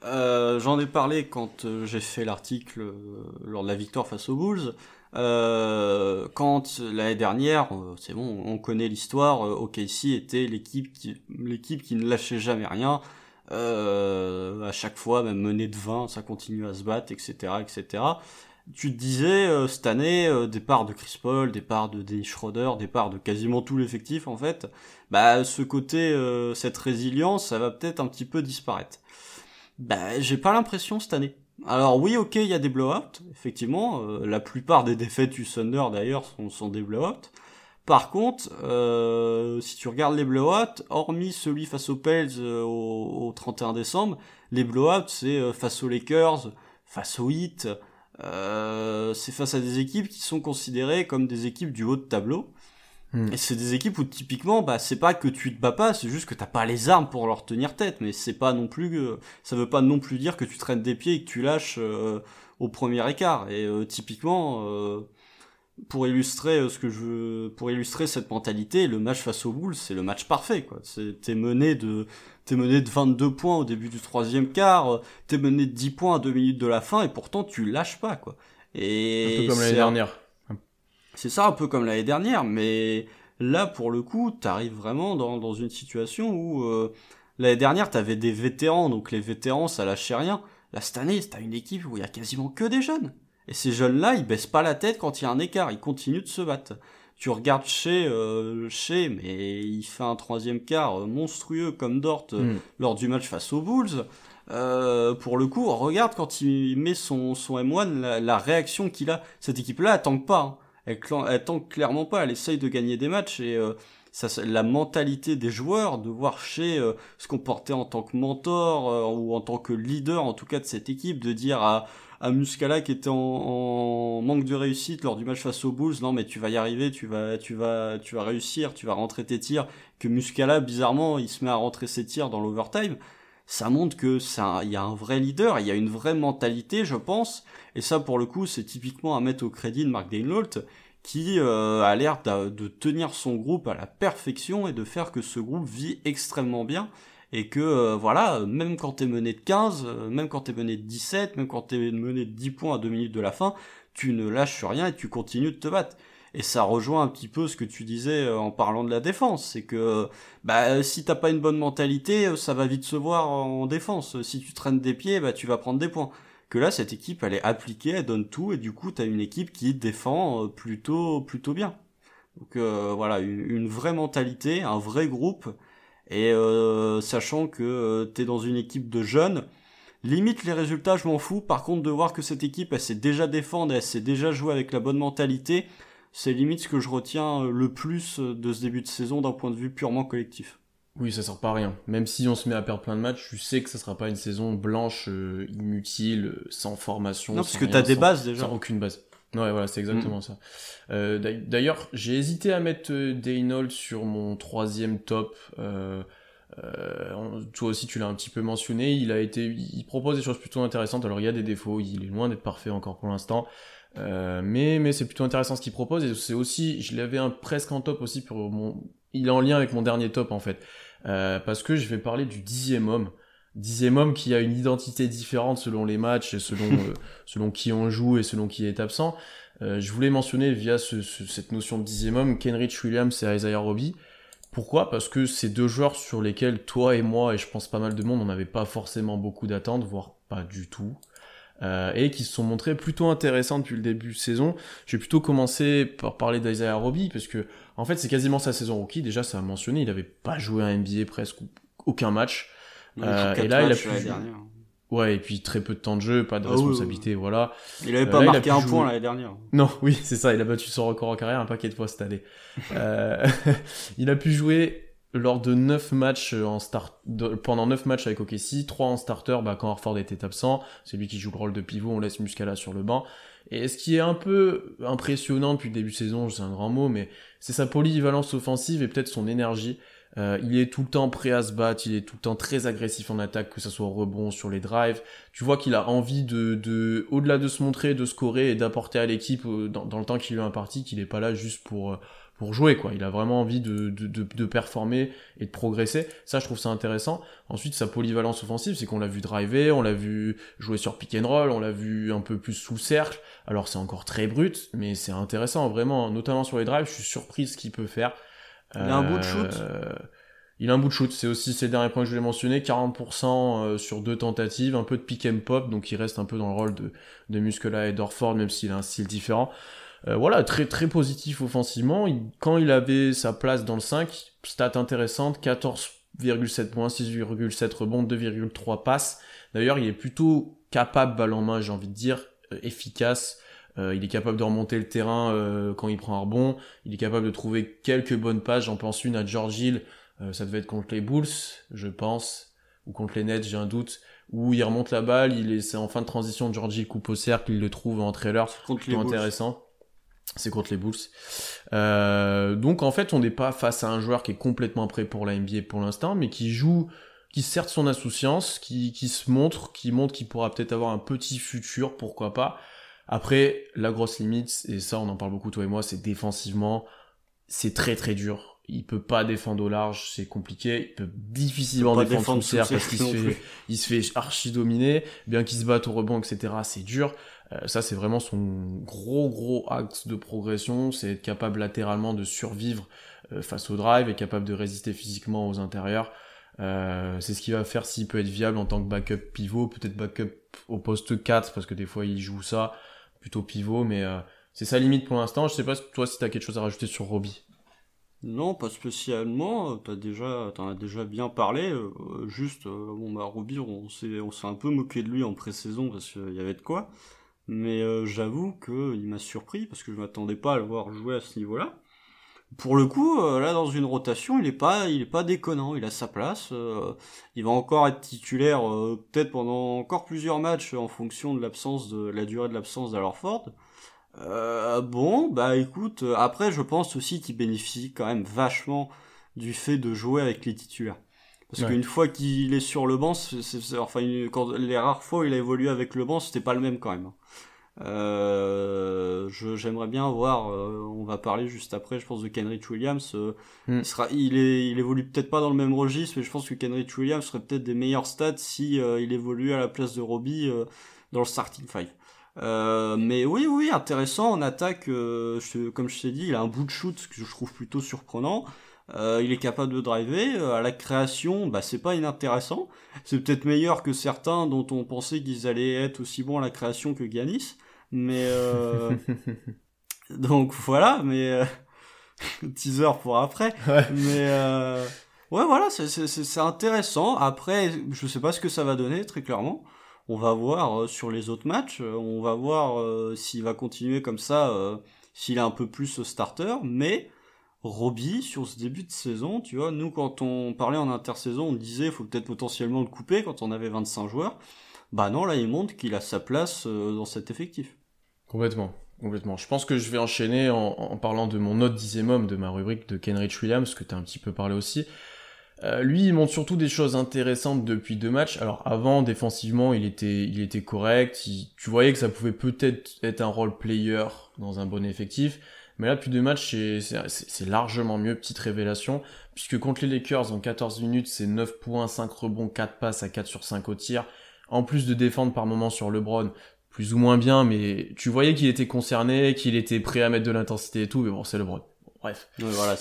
Euh, J'en ai parlé quand euh, j'ai fait l'article lors de la victoire face aux Bulls. quand l'année dernière, c'est bon, on connaît l'histoire. OKC était l'équipe qui, l'équipe qui ne lâchait jamais rien. à chaque fois, même menée de 20, ça continue à se battre, etc., etc tu te disais euh, cette année euh, départ de Chris Paul, départ de Dennis Schroeder, départ de quasiment tout l'effectif en fait, bah ce côté euh, cette résilience, ça va peut-être un petit peu disparaître. Bah j'ai pas l'impression cette année. Alors oui, OK, il y a des blowouts, effectivement, la plupart des défaites du Thunder d'ailleurs sont, des blowouts. Par contre, si tu regardes les blowouts, hormis celui face aux Pels au, au, 31 décembre, les blowouts c'est face aux Lakers, face aux Heat, euh, c'est face à des équipes qui sont considérées comme des équipes du haut de tableau. Hmm. Et c'est des équipes où typiquement, bah, c'est pas que tu te bats pas, c'est juste que t'as pas les armes pour leur tenir tête. Mais c'est pas non plus, euh, ça veut pas non plus dire que tu traînes des pieds et que tu lâches euh, au premier écart. Et typiquement, pour illustrer ce que je, pour illustrer cette mentalité, le match face aux Bulls, c'est le match parfait. Quoi. T'es mené de t'es mené de 22 points au début du troisième quart, euh, t'es mené de 10 points à 2 minutes de la fin, et pourtant tu lâches pas, quoi. Et un peu comme l'année dernière. C'est ça, un peu comme l'année dernière, mais là, pour le coup, t'arrives vraiment dans, dans une situation où euh, l'année dernière, t'avais des vétérans, donc les vétérans, ça lâchait rien. Là, cette année, t'as une équipe où il y a quasiment que des jeunes. Et ces jeunes-là, ils baissent pas la tête quand il y a un écart, ils continuent de se battre tu regardes chez euh, chez mais il fait un troisième quart euh, monstrueux comme Dort euh, mm. lors du match face aux Bulls euh, pour le coup regarde quand il met son son M1 la, la réaction qu'il a cette équipe là elle tanque pas hein. Elle, elle tanque clairement pas elle essaye de gagner des matchs et ça, la mentalité des joueurs de voir chez se comporter en tant que mentor ou en tant que leader en tout cas de cette équipe de dire à à Muscala qui était en, manque de réussite lors du match face aux Bulls, non mais tu vas y arriver, tu vas, tu vas, tu vas réussir, tu vas rentrer tes tirs. Que Muscala, bizarrement, il se met à rentrer ses tirs dans l'overtime. Ça montre que ça, il y a un vrai leader, il y a une vraie mentalité, je pense. Et ça, pour le coup, c'est typiquement à mettre au crédit de Mark Dainholt, qui euh, a l'air de tenir son groupe à la perfection et de faire que ce groupe vit extrêmement bien et que voilà, même quand t'es mené de 15, même quand t'es mené de 17, même quand t'es mené de 10 points à 2 minutes de la fin, tu ne lâches rien et tu continues de te battre. Et ça rejoint un petit peu ce que tu disais euh, en parlant de la défense, c'est que bah si t'as pas une bonne mentalité, euh, ça va vite se voir en défense. Si tu traînes des pieds, bah tu vas prendre des points. Que là, cette équipe, elle est appliquée, elle donne tout, et du coup, t'as une équipe qui défend euh, plutôt plutôt bien. Donc voilà, une, vraie mentalité, un vrai groupe, et sachant que t'es dans une équipe de jeunes, limite les résultats, je m'en fous. Par contre, de voir que cette équipe, elle sait déjà défendre, elle sait déjà jouer avec la bonne mentalité, c'est limite ce que je retiens euh, le plus euh, de ce début de saison d'un point de vue purement collectif. Oui, ça sert pas à rien. Même si on se met à perdre plein de matchs, tu sais que ça sera pas une saison blanche, euh, inutile, sans formation. Non, parce que t'as des bases déjà. Sans aucune base. Ouais, voilà, c'est exactement mm. ça. D'ailleurs, j'ai hésité à mettre Daynold sur mon troisième top. Euh, toi aussi, tu l'as un petit peu mentionné. Il a été, il propose des choses plutôt intéressantes. Alors, il y a des défauts. Il est loin d'être parfait encore pour l'instant. Euh, mais mais c'est plutôt intéressant ce qu'il propose et c'est aussi je l'avais un presque en top aussi pour mon il est en lien avec mon dernier top en fait. Euh, parce que je vais parler du dixième homme. Dixième homme qui a une identité différente selon les matchs et selon [laughs] euh, selon qui on joue et selon qui est absent. Je voulais mentionner via ce, cette notion de dixième homme Kenrich Williams et Isaiah Robbie pourquoi? Parce que c'est deux joueurs sur lesquels toi et moi, et je pense pas mal de monde, on n'avait pas forcément beaucoup d'attentes, voire pas du tout. Euh, et qui se sont montrés plutôt intéressants depuis le début de saison. Je vais plutôt commencer par parler d'Isaiah Robbie, parce que en fait c'est quasiment sa saison rookie, déjà ça a mentionné, il avait pas joué un NBA presque aucun match. Euh, et là il a pu... Ouais, et puis très peu de temps de jeu, pas de ah responsabilité, voilà. Il avait pas euh, marqué un point l'année dernière. Non, [laughs] oui, c'est ça, il a battu son record en carrière un paquet de fois cette année. euh, [laughs] il a pu jouer lors de 9 matchs en start, pendant 9 matchs avec OKC, 3 en starter, bah, quand Harford était absent, c'est lui qui joue le rôle de pivot, on laisse Muscala sur le banc. Et ce qui est un peu impressionnant depuis le début de saison, c'est un grand mot, mais c'est sa polyvalence offensive et peut-être son énergie. Euh, il est tout le temps prêt à se battre, il est tout le temps très agressif en attaque, que ce soit au rebond, sur les drives. Tu vois qu'il a envie de, de au-delà de se montrer, de scorer et d'apporter à l'équipe euh, dans, le temps qu'il lui a imparti, qu'il est pas là juste pour euh, pour jouer quoi. Il a vraiment envie de, de, de, performer et de progresser. Ça, je trouve ça intéressant. Ensuite, sa polyvalence offensive, c'est qu'on l'a vu driver, on l'a vu jouer sur pick and roll, on l'a vu un peu plus sous cercle. Alors c'est encore très brut, mais c'est intéressant vraiment, notamment sur les drives. Je suis surpris ce qu'il peut faire. Il a un bout de shoot. Euh, il a un bout de shoot, c'est aussi ces derniers points que je voulais mentionner, 40% euh, sur deux tentatives, un peu de pick and pop, donc il reste un peu dans le rôle de, de Muscala et d'Orford, même s'il a un style différent. Euh, voilà, très très positif offensivement. quand il avait sa place dans le 5, stat intéressante, 14,7 points, 6,7 rebonds, 2,3 passes. D'ailleurs, il est plutôt capable, balle en main, j'ai envie de dire, euh, efficace. Euh, il est capable de remonter le terrain quand il prend un rebond. Il est capable de trouver quelques bonnes passes. J'en pense une à George Hill. ça devait être contre les Bulls, je pense, ou contre les Nets, j'ai un doute où il remonte la balle, il est, c'est en fin de transition, George Hill coupe au cercle, il le trouve en trailer, c'est intéressant. C'est contre les Bulls. Euh, donc en fait, on n'est pas face à un joueur qui est complètement prêt pour la NBA pour l'instant, mais qui joue, qui sert de son insouciance, qui, qui se montre, qui montre qu'il pourra peut-être avoir un petit futur, pourquoi pas. Après, la grosse limite, et ça on en parle beaucoup toi et moi, c'est défensivement, c'est très très dur il peut pas défendre au large, c'est compliqué. Il peut difficilement défendre, sous cercle parce qu'il se fait, il se fait archi dominer. Bien qu'il se batte au rebond, etc. C'est dur. Euh, ça, c'est vraiment son gros gros axe de progression. C'est être capable latéralement de survivre euh, face au drive et capable de résister physiquement aux intérieurs. Euh, c'est ce qui va faire s'il peut être viable en tant que backup pivot, peut-être backup au poste 4 parce que des fois il joue ça plutôt pivot, mais c'est sa limite pour l'instant. Je sais pas toi si t'as quelque chose à rajouter sur Robbie. Non, pas spécialement. T'as déjà, t'en as déjà bien parlé. Euh, juste, euh, bon bah Roby, on s'est, on s'est un peu moqué de lui en pré-saison parce qu'il y avait de quoi. Mais euh, j'avoue qu'il m'a surpris parce que je m'attendais pas à le voir jouer à ce niveau-là. Pour le coup, là dans une rotation, il est pas, il est pas déconnant. Il a sa place. il va encore être titulaire peut-être pendant encore plusieurs matchs en fonction de l'absence de la durée de l'absence d'Alorford. Euh, bon, bah écoute, euh, après je pense aussi qu'il bénéficie quand même vachement du fait de jouer avec les titulaires. Parce qu'une fois qu'il est sur le banc, c'est, enfin quand les rares fois où il a évolué avec le banc, c'était pas le même quand même. Euh, j'aimerais bien voir. Euh, on va parler juste après, je pense de Kenrich Williams. Euh, hmm. il sera, il est, il évolue peut-être pas dans le même registre, mais je pense que Kenrich Williams serait peut-être des meilleurs stats si il évolue à la place de Robbie dans le starting five. mais oui, oui, intéressant en attaque. comme je t'ai dit, il a un bout de shoot que je trouve plutôt surprenant. Euh, il est capable de driver. Euh, à la création, bah c'est pas inintéressant. C'est peut-être meilleur que certains dont on pensait qu'ils allaient être aussi bons à la création que Giannis. Mais euh... [laughs] donc voilà, mais euh, teaser pour après. Mais ouais, voilà, c'est intéressant. Après, je sais pas ce que ça va donner très clairement. On va voir sur les autres matchs. On va voir s'il va continuer comme ça, s'il est un peu plus starter. Mais Robbie sur ce début de saison, tu vois, nous quand on parlait en intersaison, on disait faut peut-être potentiellement le couper quand on avait 25 joueurs. Bah non, là il montre qu'il a sa place euh, dans cet effectif. Complètement, complètement. Je pense que je vais enchaîner en, parlant de mon autre dixième homme de ma rubrique de Kenrich Williams, que tu as un petit peu parlé aussi. Euh, lui, il montre surtout des choses intéressantes depuis deux matchs. Alors avant, défensivement, il était, il était correct. tu voyais que ça pouvait peut-être être un role player dans un bon effectif. Mais là, depuis deux matchs, c'est largement mieux. Petite révélation. Puisque contre les Lakers, en 14 minutes, c'est 9 points, 5 rebonds, 4 passes à 4 sur 5 au tir. En plus de défendre par moment sur LeBron, plus ou moins bien, mais tu voyais qu'il était concerné, qu'il était prêt à mettre de l'intensité et tout, mais bon, c'est LeBron. Bref.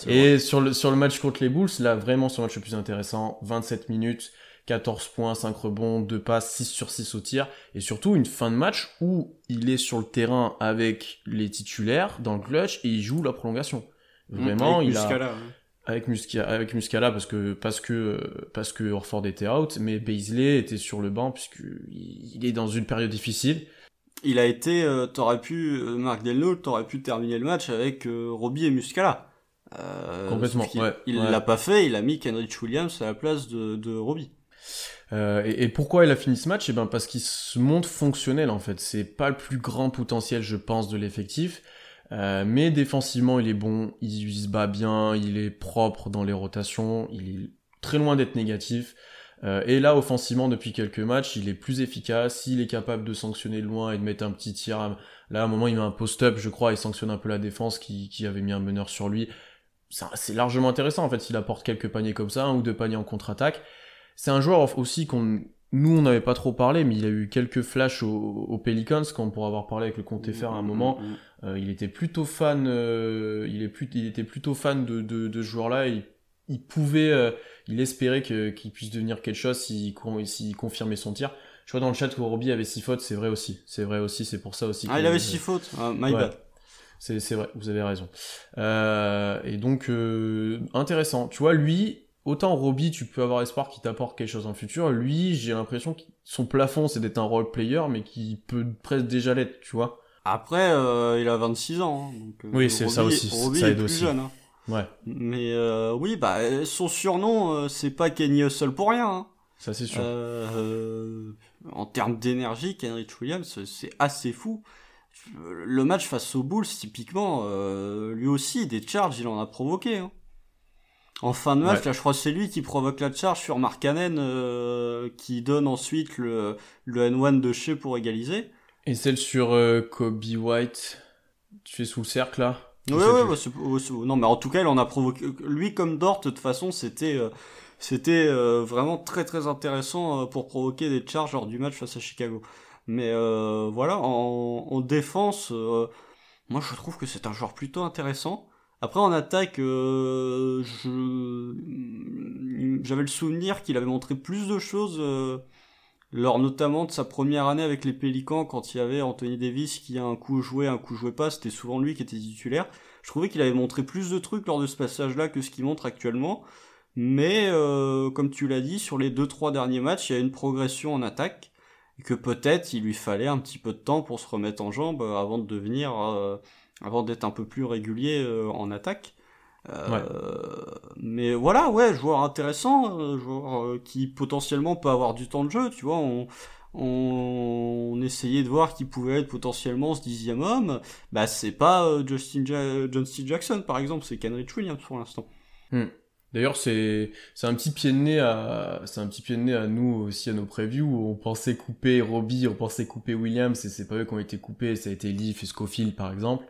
et sur le, sur le match contre les Bulls, là, vraiment, ce match le plus intéressant. 27 minutes. 14 points, 5 rebonds, 2 passes, 6 sur 6 au tir, et surtout une fin de match où il est sur le terrain avec les titulaires dans le clutch et il joue la prolongation. Mmh, Vraiment, il a avec Muscala, avec Muscala parce que parce que parce que Orford était out, mais Baisley était sur le banc puisque il est dans une période difficile. Il a été, euh, t'aurais pu, euh, Marc Delno, t'aurais pu terminer le match avec euh, Robbie et Muscala. Euh, Complètement. Il, ouais, il l'a pas fait, il a mis Kenrich Williams à la place de, de Robbie. Euh, et, pourquoi il a fini ce match? Eh ben parce qu'il se montre fonctionnel en fait. C'est pas le plus grand potentiel, je pense, de l'effectif. Euh, mais défensivement, il est bon, il, se bat bien, il est propre dans les rotations, il est très loin d'être négatif. Euh, et là, offensivement, depuis quelques matchs, il est plus efficace, il est capable de sanctionner loin et de mettre un petit tir. Là, à un moment, il met un post-up, je crois, il sanctionne un peu la défense qui, qui avait mis un meneur sur lui. C'est largement intéressant, en fait, s'il apporte quelques paniers comme ça, ou deux paniers en contre-attaque. C'est un joueur aussi qu'on nous on n'avait pas trop parlé, mais il a eu quelques flashs aux, Pelicans quand on pourra avoir parlé avec le Comte FR à un moment. Mm, mm, mm. Euh, il était plutôt fan, euh, il, est plus, il était plutôt fan de, de, de ce joueur-là. Il, il pouvait, euh, il espérait qu'il puisse devenir quelque chose s'il s'il confirmait son tir. Je vois dans le chat que Robbie avait six fautes, c'est vrai aussi. C'est vrai aussi, c'est pour ça aussi. Ah, il avait six fautes. Ah, my bad. C'est vrai, vous avez raison. et donc intéressant. Tu vois, lui, autant Robbie, tu peux avoir espoir qu'il t'apporte quelque chose en futur. Lui, j'ai l'impression que son plafond, c'est d'être un role player, mais qui peut presque déjà l'être, tu vois. Après, euh, il a 26 ans. Hein, donc, euh, oui, c'est ça aussi. Robbie ça est plus jeune. Hein. Ouais. Mais euh, oui, bah son surnom, c'est pas Kenny Hustle pour rien. Hein. Ça c'est sûr. en termes d'énergie, Kenrich Williams, c'est assez fou. Le match face aux Bulls, typiquement, lui aussi, des charges, il en a provoqué. Hein. En fin de match, là, je crois que c'est lui qui provoque la charge sur Markkanen, euh, qui donne ensuite le, le N1 de chez pour égaliser. Et celle sur euh, Kobe White, tu fais sous le cercle là? Oui, oui, non, mais en tout cas, il en a provoqué. Lui, comme Dort, de toute façon, c'était euh, c'était vraiment très très intéressant pour provoquer des charges lors du match face à Chicago. Mais voilà, en, en défense, moi je trouve que c'est un joueur plutôt intéressant. Après en attaque, euh, j'avais le souvenir qu'il avait montré plus de choses euh, lors notamment de sa première année avec les Pélicans quand il y avait Anthony Davis qui a un coup joué, un coup joué pas, c'était souvent lui qui était titulaire. Je trouvais qu'il avait montré plus de trucs lors de ce passage-là que ce qu'il montre actuellement. Mais euh, comme tu l'as dit, sur les deux trois derniers matchs, il y a une progression en attaque et que peut-être il lui fallait un petit peu de temps pour se remettre en jambe avant de devenir avant d'être un peu plus régulier euh, en attaque. Euh, mais voilà, ouais, joueur intéressant, euh, joueur qui potentiellement peut avoir du temps de jeu, tu vois. On, on, essayait de voir qui pouvait être potentiellement ce dixième homme. Bah, c'est pas Justin John C. Jackson, par exemple, c'est Kenrich Williams pour l'instant. Hmm. D'ailleurs, c'est c'est un petit pied de nez à c'est un petit pied de nez à nous aussi à nos previews où on pensait couper Robbie, on pensait couper Williams et c'est pas eux qui ont été coupés, ça a été Leaf et Scofield par exemple.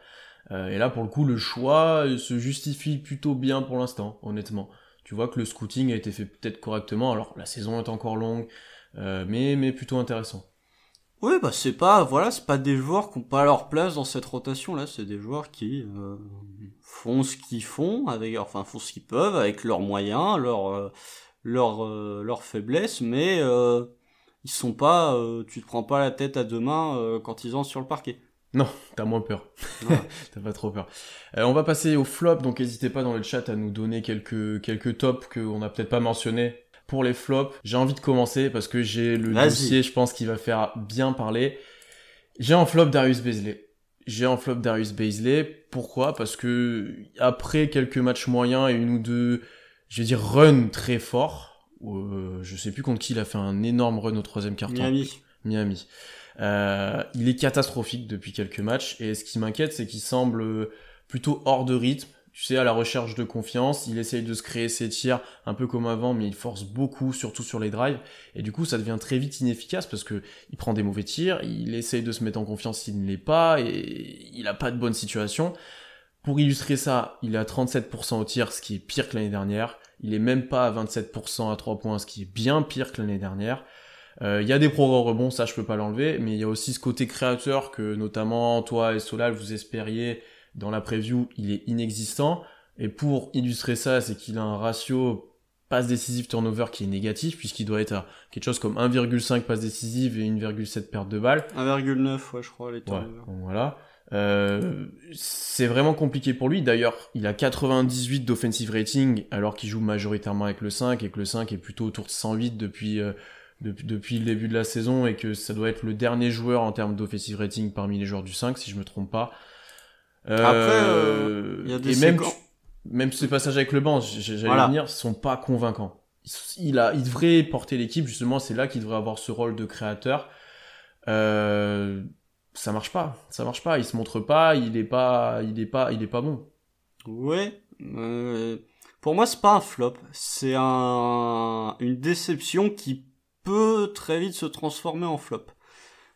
Euh, et là pour le coup le choix se justifie plutôt bien pour l'instant, honnêtement. Tu vois que le scouting a été fait peut-être correctement. Alors la saison est encore longue, euh, mais mais plutôt intéressant. Oui, bah c'est pas voilà, c'est pas des joueurs qui ont pas leur place dans cette rotation là, c'est des joueurs qui euh, font ce qu'ils font avec enfin font ce qu'ils peuvent avec leurs moyens, leurs euh, leurs euh, leurs faiblesses mais euh, ils sont pas tu te prends pas la tête à deux mains quand ils entrent sur le parquet. Non, t'as moins peur. [laughs] t'as pas trop peur. on va passer au flop, donc n'hésitez pas dans le chat à nous donner quelques quelques tops qu'on a peut-être pas mentionnés pour les flops, j'ai envie de commencer parce que j'ai le dossier, je pense, qui va faire bien parler. J'ai en flop Darius Baisley. J'ai en flop Darius Baisley. Pourquoi? Parce que après quelques matchs moyens et une ou deux, je vais dire run très fort. Euh, je sais plus contre qui il a fait un énorme run au troisième carton. Miami. Miami. Euh, il est catastrophique depuis quelques matchs et ce qui m'inquiète, c'est qu'il semble plutôt hors de rythme tu sais, à la recherche de confiance, il essaye de se créer ses tirs un peu comme avant, mais il force beaucoup, surtout sur les drives, et du coup ça devient très vite inefficace parce que il prend des mauvais tirs, il essaye de se mettre en confiance s'il ne l'est pas, et il a pas de bonne situation. Pour illustrer ça, il est à 37% au tir, ce qui est pire que l'année dernière. Il est même pas à 27% à 3 points, ce qui est bien pire que l'année dernière. Euh, il y a des progrès rebonds, ça je peux pas l'enlever, mais il y a aussi ce côté créateur que notamment toi et Solal vous espériez dans la preview, il est inexistant. Et pour illustrer ça, c'est qu'il a un ratio passe décisive turnover qui est négatif, puisqu'il doit être à quelque chose comme 1,5 passe décisive et 1,7 perte de balle. 1,9, ouais, je crois, les turnovers. voilà. Euh, c'est vraiment compliqué pour lui. D'ailleurs, il a 98 d'offensive rating, alors qu'il joue majoritairement avec le 5, et que le 5 est plutôt autour de 108 depuis, euh, depuis, depuis, le début de la saison, et que ça doit être le dernier joueur en termes d'offensive rating parmi les joueurs du 5, si je me trompe pas. Après, euh, il y a des et même, même ces passages avec le banc, j'allais voilà. venir, sont pas convaincants. Il, a, il devrait porter l'équipe, justement, c'est là qu'il devrait avoir ce rôle de créateur. Euh, ça marche pas, ça marche pas, il se montre pas, il est pas, il est pas, il est pas bon. Ouais, euh, pour moi c'est pas un flop, c'est un, une déception qui peut très vite se transformer en flop.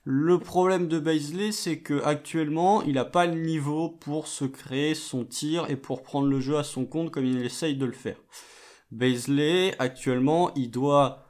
Le problème de Baisley, c'est que actuellement, il n'a pas le niveau pour se créer son tir et pour prendre le jeu à son compte comme il essaye de le faire. Baisley, actuellement, il doit,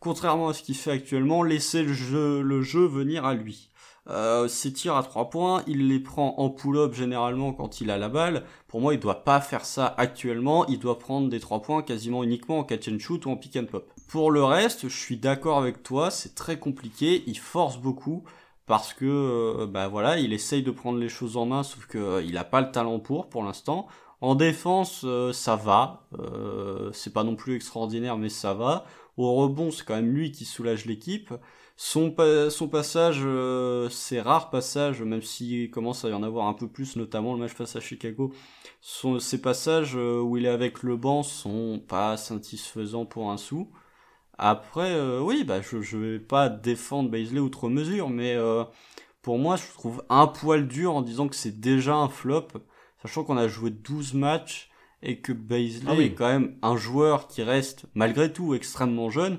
contrairement à ce qu'il fait actuellement, laisser le jeu, le jeu venir à lui. Euh, ses tirs à trois points, il les prend en pull-up généralement quand il a la balle. Pour moi, il doit pas faire ça actuellement. Il doit prendre des trois points quasiment uniquement en catch and shoot ou en pick and pop. Pour le reste, je suis d'accord avec toi, c'est très compliqué, il force beaucoup parce que euh, bah voilà, il essaye de prendre les choses en main sauf que euh, il a pas le talent pour pour l'instant. En défense, euh, ça va, c'est pas non plus extraordinaire mais ça va. Au rebond, c'est quand même lui qui soulage l'équipe. Son, son passage, ses rares passages, même s'il commence à y en avoir un peu plus, notamment le match face à Chicago, son, ses passages où il est avec le banc sont pas satisfaisants pour un sou. Après, euh, oui, bah, je, je vais pas défendre Baisley outre mesure, mais euh, pour moi, je trouve un poil dur en disant que c'est déjà un flop, sachant qu'on a joué 12 matchs et que Baisley ah est quand même un joueur qui reste, malgré tout, extrêmement jeune,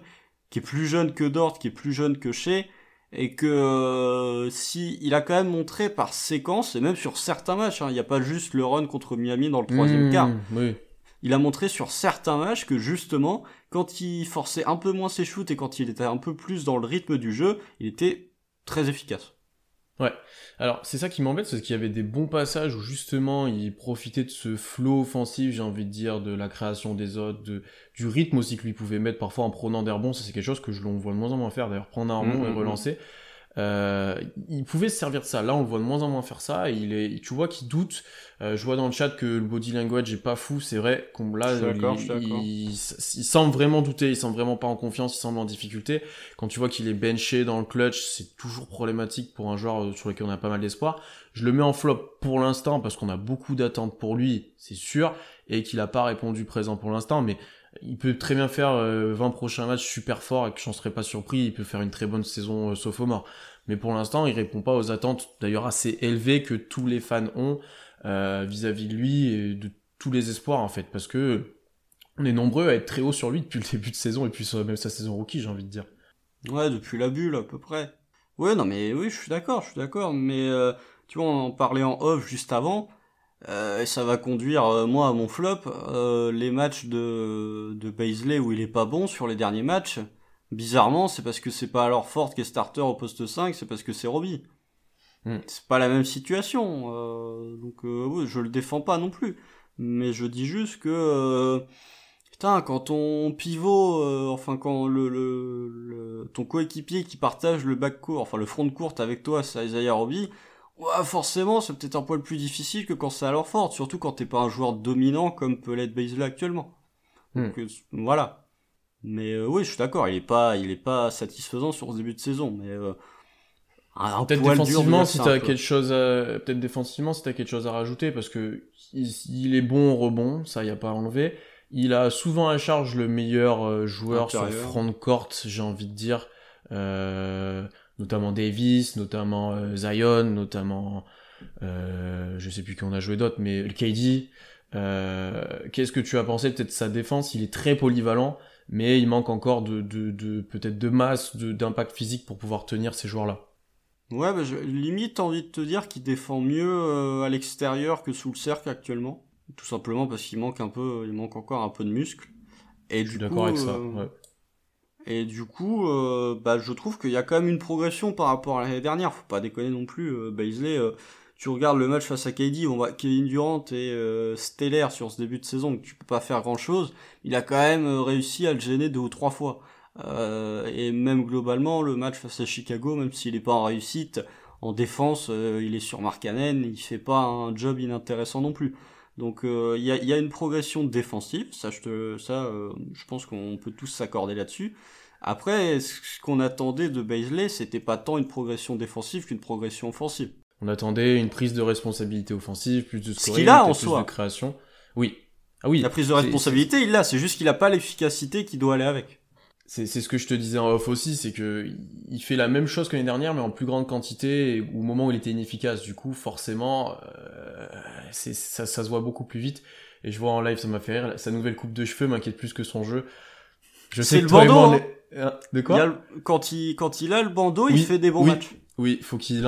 qui est plus jeune que Dort, qui est plus jeune que Shea, et que euh, si il a quand même montré par séquence, et même sur certains matchs, hein, il n'y a pas juste le run contre Miami dans le troisième mmh, quart. Oui il a montré sur certains matchs que justement, quand il forçait un peu moins ses shoots et quand il était un peu plus dans le rythme du jeu, il était très efficace. Ouais. Alors, c'est ça qui m'embête, c'est qu'il y avait des bons passages où justement il profitait de ce flow offensif, j'ai envie de dire, de la création des autres, de, du rythme aussi que lui pouvait mettre parfois en prenant des rebonds. Ça, c'est quelque chose que je l'on voit de moins en moins faire, d'ailleurs, prendre un rebond mmh, et mmh, mmh. Euh, il pouvait se servir de ça. Là, on le voit de moins en moins faire ça. Il est, tu vois qu'il doute. Euh, je vois dans le chat que le body language est pas fou. C'est vrai qu'on là, il, il, semble vraiment douter. Il semble vraiment pas en confiance. Il semble en difficulté. Quand tu vois qu'il est benché dans le clutch, c'est toujours problématique pour un joueur euh, sur lequel on a pas mal d'espoir. Je le mets en flop pour l'instant parce qu'on a beaucoup d'attentes pour lui, c'est sûr, et qu'il a pas répondu présent pour l'instant. Mais il peut très bien faire 20 euh, prochains matchs super forts et que j'en serais pas surpris. Il peut faire une très bonne saison euh, sauf au mort. Mais pour l'instant, il répond pas aux attentes d'ailleurs assez élevées que tous les fans ont euh, vis-à-vis de lui et de tous les espoirs en fait. Parce que on est nombreux à être très haut sur lui depuis le [laughs] début de saison et puis même sa saison rookie, j'ai envie de dire. Ouais, depuis la bulle à peu près. Ouais, non mais oui, je suis d'accord, je suis d'accord, mais euh, tu vois, on en parlait en off juste avant. Euh, et ça va conduire euh, moi à mon flop. les matchs de de Baisley où il est pas bon sur les derniers matchs, bizarrement, c'est parce que c'est pas alors Ford qui est starter au poste 5, c'est parce que c'est Robbie. Hmm. C'est pas la même situation. donc oui, je le défends pas non plus, mais je dis juste que Putain, quand ton pivot, euh, enfin quand le, le, ton coéquipier qui partage le back court, enfin le front de courte avec toi, c'est Isaiah Roby, ouais, forcément c'est peut-être un poil plus difficile que quand c'est alors fort, surtout quand t'es pas un joueur dominant comme peut l'être Baisley actuellement. Hmm. Donc euh, voilà. Mais euh, oui, je suis d'accord, il est pas, il est pas satisfaisant sur ce début de saison, mais peut-être défensivement si t'as quelque chose, peut-être défensivement si t'as quelque chose à rajouter parce que il, est bon au rebond, ça y a pas à enlever. Il a souvent à charge le meilleur euh, joueur sur le front de court, j'ai envie de dire. Euh, notamment Davis, notamment euh, Zion, notamment euh, je sais plus qui on a joué d'autres, mais le KD. Qu'est-ce que tu as pensé peut-être de sa défense? Il est très polyvalent, mais il manque encore de, de, de peut-être de masse, d'impact physique pour pouvoir tenir ces joueurs-là. Ouais, bah je, limite envie de te dire qu'il défend mieux à l'extérieur que sous le cercle actuellement tout simplement parce qu'il manque un peu, il manque encore un peu de muscle. Et je suis d'accord avec ça. Euh, et du coup, euh, bah, je trouve qu'il y a quand même une progression par rapport à l'année dernière. Faut pas déconner non plus. Euh, Baisley, tu regardes le match face à KD, on voit Kevin Durant est stellaire sur ce début de saison, tu peux pas faire grand chose. Il a quand même réussi à le gêner deux ou trois fois. et même globalement, le match face à Chicago, même s'il est pas en réussite, en défense, il est sur Markkanen, il fait pas un job inintéressant non plus. Donc euh, il y, a, une progression défensive, ça je, ça, euh, je pense qu'on peut tous s'accorder là-dessus. Après, ce qu'on attendait de Baisley, c'était pas tant une progression défensive qu'une progression offensive. On attendait une prise de responsabilité offensive, plus de scoring, a en plus de création. Oui. Ah oui. La prise de responsabilité, il l'a, c'est juste qu'il a pas l'efficacité qui doit aller avec c'est ce que je te disais en off aussi, c'est que il fait la même chose que l'année dernière, mais en plus grande quantité, au moment où il était inefficace. Du coup, forcément, euh, ça, ça se voit beaucoup plus vite. Et je vois en live, ça m'a fait rire. Sa nouvelle coupe de cheveux m'inquiète plus que son jeu. Je sais le bandeau. Hein. Hein, de quoi Quand il quand il a le bandeau, il fait des bons matchs. Oui, faut qu'il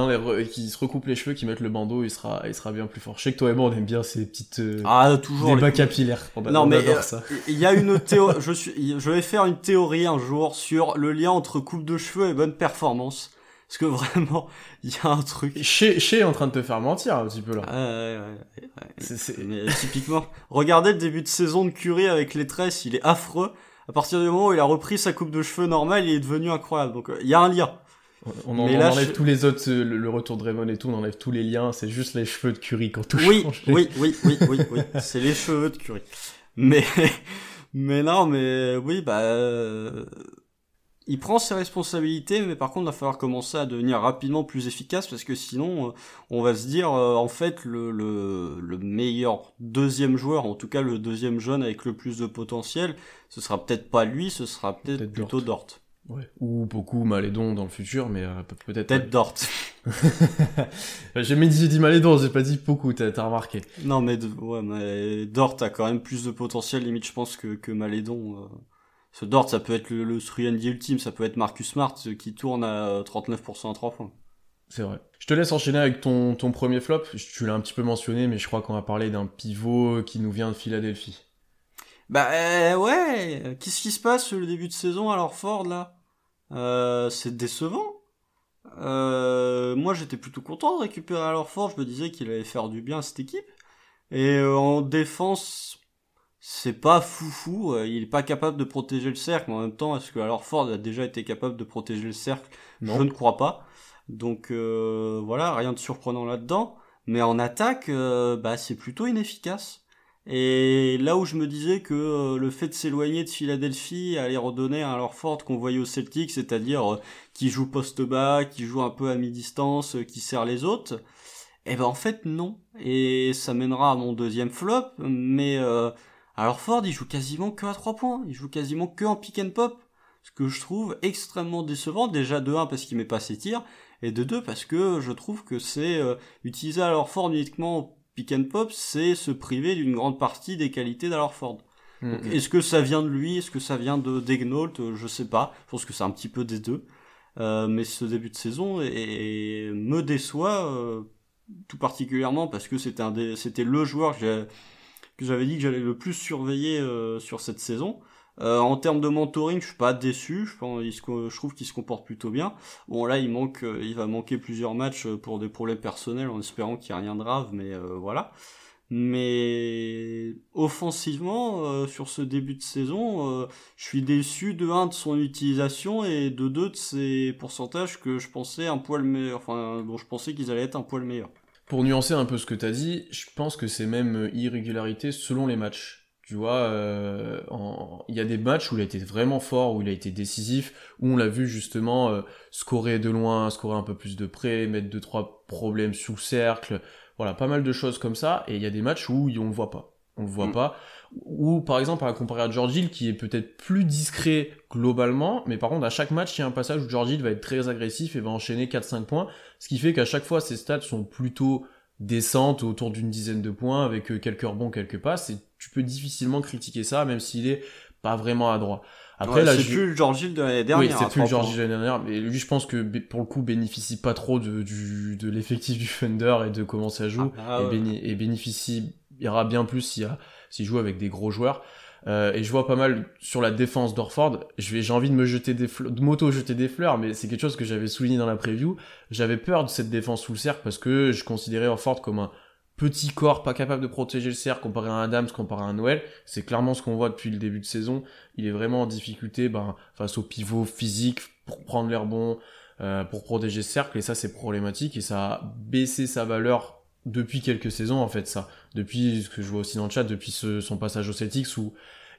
qu'il se recoupe les cheveux, qu'il mette le bandeau, il sera, il sera bien plus fort. Je sais que toi et moi, on aime bien ces petites euh, ah, toujours débats capillaires. non, mais euh, ça. Il y a une [laughs] théorie. je suis, je vais faire une théorie un jour sur le lien entre coupe de cheveux et bonne performance. Parce que [laughs] vraiment, il y a un truc. Chez, chez est en train de te faire mentir un petit peu là. ouais, ouais, ouais, Mais typiquement, regardez le début de saison de Curry avec les tresses, il est affreux. À partir du moment où il a repris sa coupe de cheveux normale, il est devenu incroyable. Donc, euh, il y a un lien. On, enlève tous les autres, euh, le, retour de Raymond et tout, on enlève tous les liens, c'est juste les cheveux de Curie quand tout oui, Oui, oui, oui, oui, oui, c'est les cheveux de Curie. Mais, [laughs] mais non, mais oui, bah, euh, il prend ses responsabilités, mais par contre, il va falloir commencer à devenir rapidement plus efficace parce que sinon, euh, on va se dire, en fait, le, le, le meilleur deuxième joueur, en tout cas le deuxième jeune avec le plus de potentiel, ce sera peut-être pas lui, ce sera peut-être plutôt Dort. Ouais. Ou beaucoup Malédon dans le futur, mais euh, peut-être. Peut-être Dort. [laughs] j'ai dit, dit Malédon, j'ai pas dit beaucoup, t'as remarqué. Non, mais, ouais, mais Dort a quand même plus de potentiel, limite, je pense, que, que Malédon. Euh. Ce Dort, ça peut être le, le ultime, ça peut être Marcus Smart euh, qui tourne à 39% à 3 points. C'est vrai. Je te laisse enchaîner avec ton, ton premier flop. Tu l'as un petit peu mentionné, mais je crois qu'on va parler d'un pivot qui nous vient de Philadelphie. Bah euh, ouais, qu'est-ce qui se passe le début de saison alors Ford là? Euh, C'est décevant. Euh, moi j'étais plutôt content de récupérer alors Ford, je me disais qu'il allait faire du bien à cette équipe. Et euh, en défense, c'est pas foufou, euh, il est pas capable de protéger le cercle, mais en même temps, est-ce que alors Ford a déjà été capable de protéger le cercle? Je ne crois pas. Donc voilà, rien de surprenant là-dedans. Mais en attaque, bah c'est plutôt inefficace. Et là où je me disais que euh, le fait de s'éloigner de Philadelphie allait redonner un leur forte qu'on voyait au Celtic, c'est-à-dire euh, qui joue poste bas, qui joue un peu à mi-distance, euh, qui sert les autres, eh ben en fait non. Et ça mènera à mon deuxième flop, mais alors Ford il joue quasiment que à trois points, il joue quasiment que en pick and pop, ce que je trouve extrêmement décevant, déjà de 1 parce qu'il met pas ses tirs, et de 2 parce que je trouve que c'est utiliser alors Ford uniquement pick and pop, c'est se priver d'une grande partie des qualités d'Alorford. Mm, mm. Est-ce que ça vient de lui? Est-ce que ça vient de Degnault Je sais pas. Je pense que c'est un petit peu des deux. Euh, mais ce début de saison et me déçoit euh, tout particulièrement parce que c'était un c'était le joueur que j'avais dit que j'allais le plus surveiller euh, sur cette saison. Euh, en termes de mentoring, je suis pas déçu. Je, pense, je trouve qu'il se comporte plutôt bien. Bon là, il manque, euh, il va manquer plusieurs matchs pour des problèmes personnels, en espérant qu'il n'y ait rien de grave. Mais voilà. Mais offensivement, euh, sur ce début de saison, euh, je suis déçu de un de son utilisation et de deux de ses pourcentages que je pensais un poil meilleur, enfin dont je pensais qu'ils allaient être un poil meilleur. Pour nuancer un peu ce que tu as dit, je pense que c'est même irrégularité selon les matchs. Tu vois, euh, il y a des matchs où il a été vraiment fort, où il a été décisif, où on l'a vu justement scorer de loin, scorer un peu plus de près, mettre deux trois problèmes sous cercle, voilà, pas mal de choses comme ça, et il y a des matchs où on le voit pas. On le voit mm. pas. Ou par exemple, à comparer à George Hill, qui est peut-être plus discret globalement, mais par contre, à chaque match, il y a un passage où George Hill va être très agressif et va enchaîner 4-5 points, ce qui fait qu'à chaque fois, ses stats sont plutôt décentes, autour d'une dizaine de points, avec euh, quelques rebonds, quelques passes, et tu peux difficilement critiquer ça, même s'il est pas vraiment à droit. Après, là, c'est plus le George Hill de l'année dernière. Oui, c'est plus George Hill de l'année dernière. Mais lui, je pense que pour le coup, bénéficie pas trop de, du, de l'effectif du Thunder et de comment ça joue. Ah, bah, et, et, bénéficiera bien plus s'il, s'il joue avec des gros joueurs. Euh, et je vois pas mal sur la défense d'Orford. J'ai envie de me jeter des fleurs, de m'auto-jeter des fleurs, mais c'est quelque chose que j'avais souligné dans la preview. J'avais peur de cette défense sous le cercle parce que je considérais Orford comme un, petit corps pas capable de protéger le cerf comparé à un Adams, comparé à un Noël. C'est clairement ce qu'on voit depuis le début de saison. Il est vraiment en difficulté ben, face au pivot physique pour prendre l'air bon, euh, pour protéger le cercle. Et ça, c'est problématique. Et ça a baissé sa valeur depuis quelques saisons, en fait, ça. Depuis ce que je vois aussi dans le chat, depuis son passage au Celtics où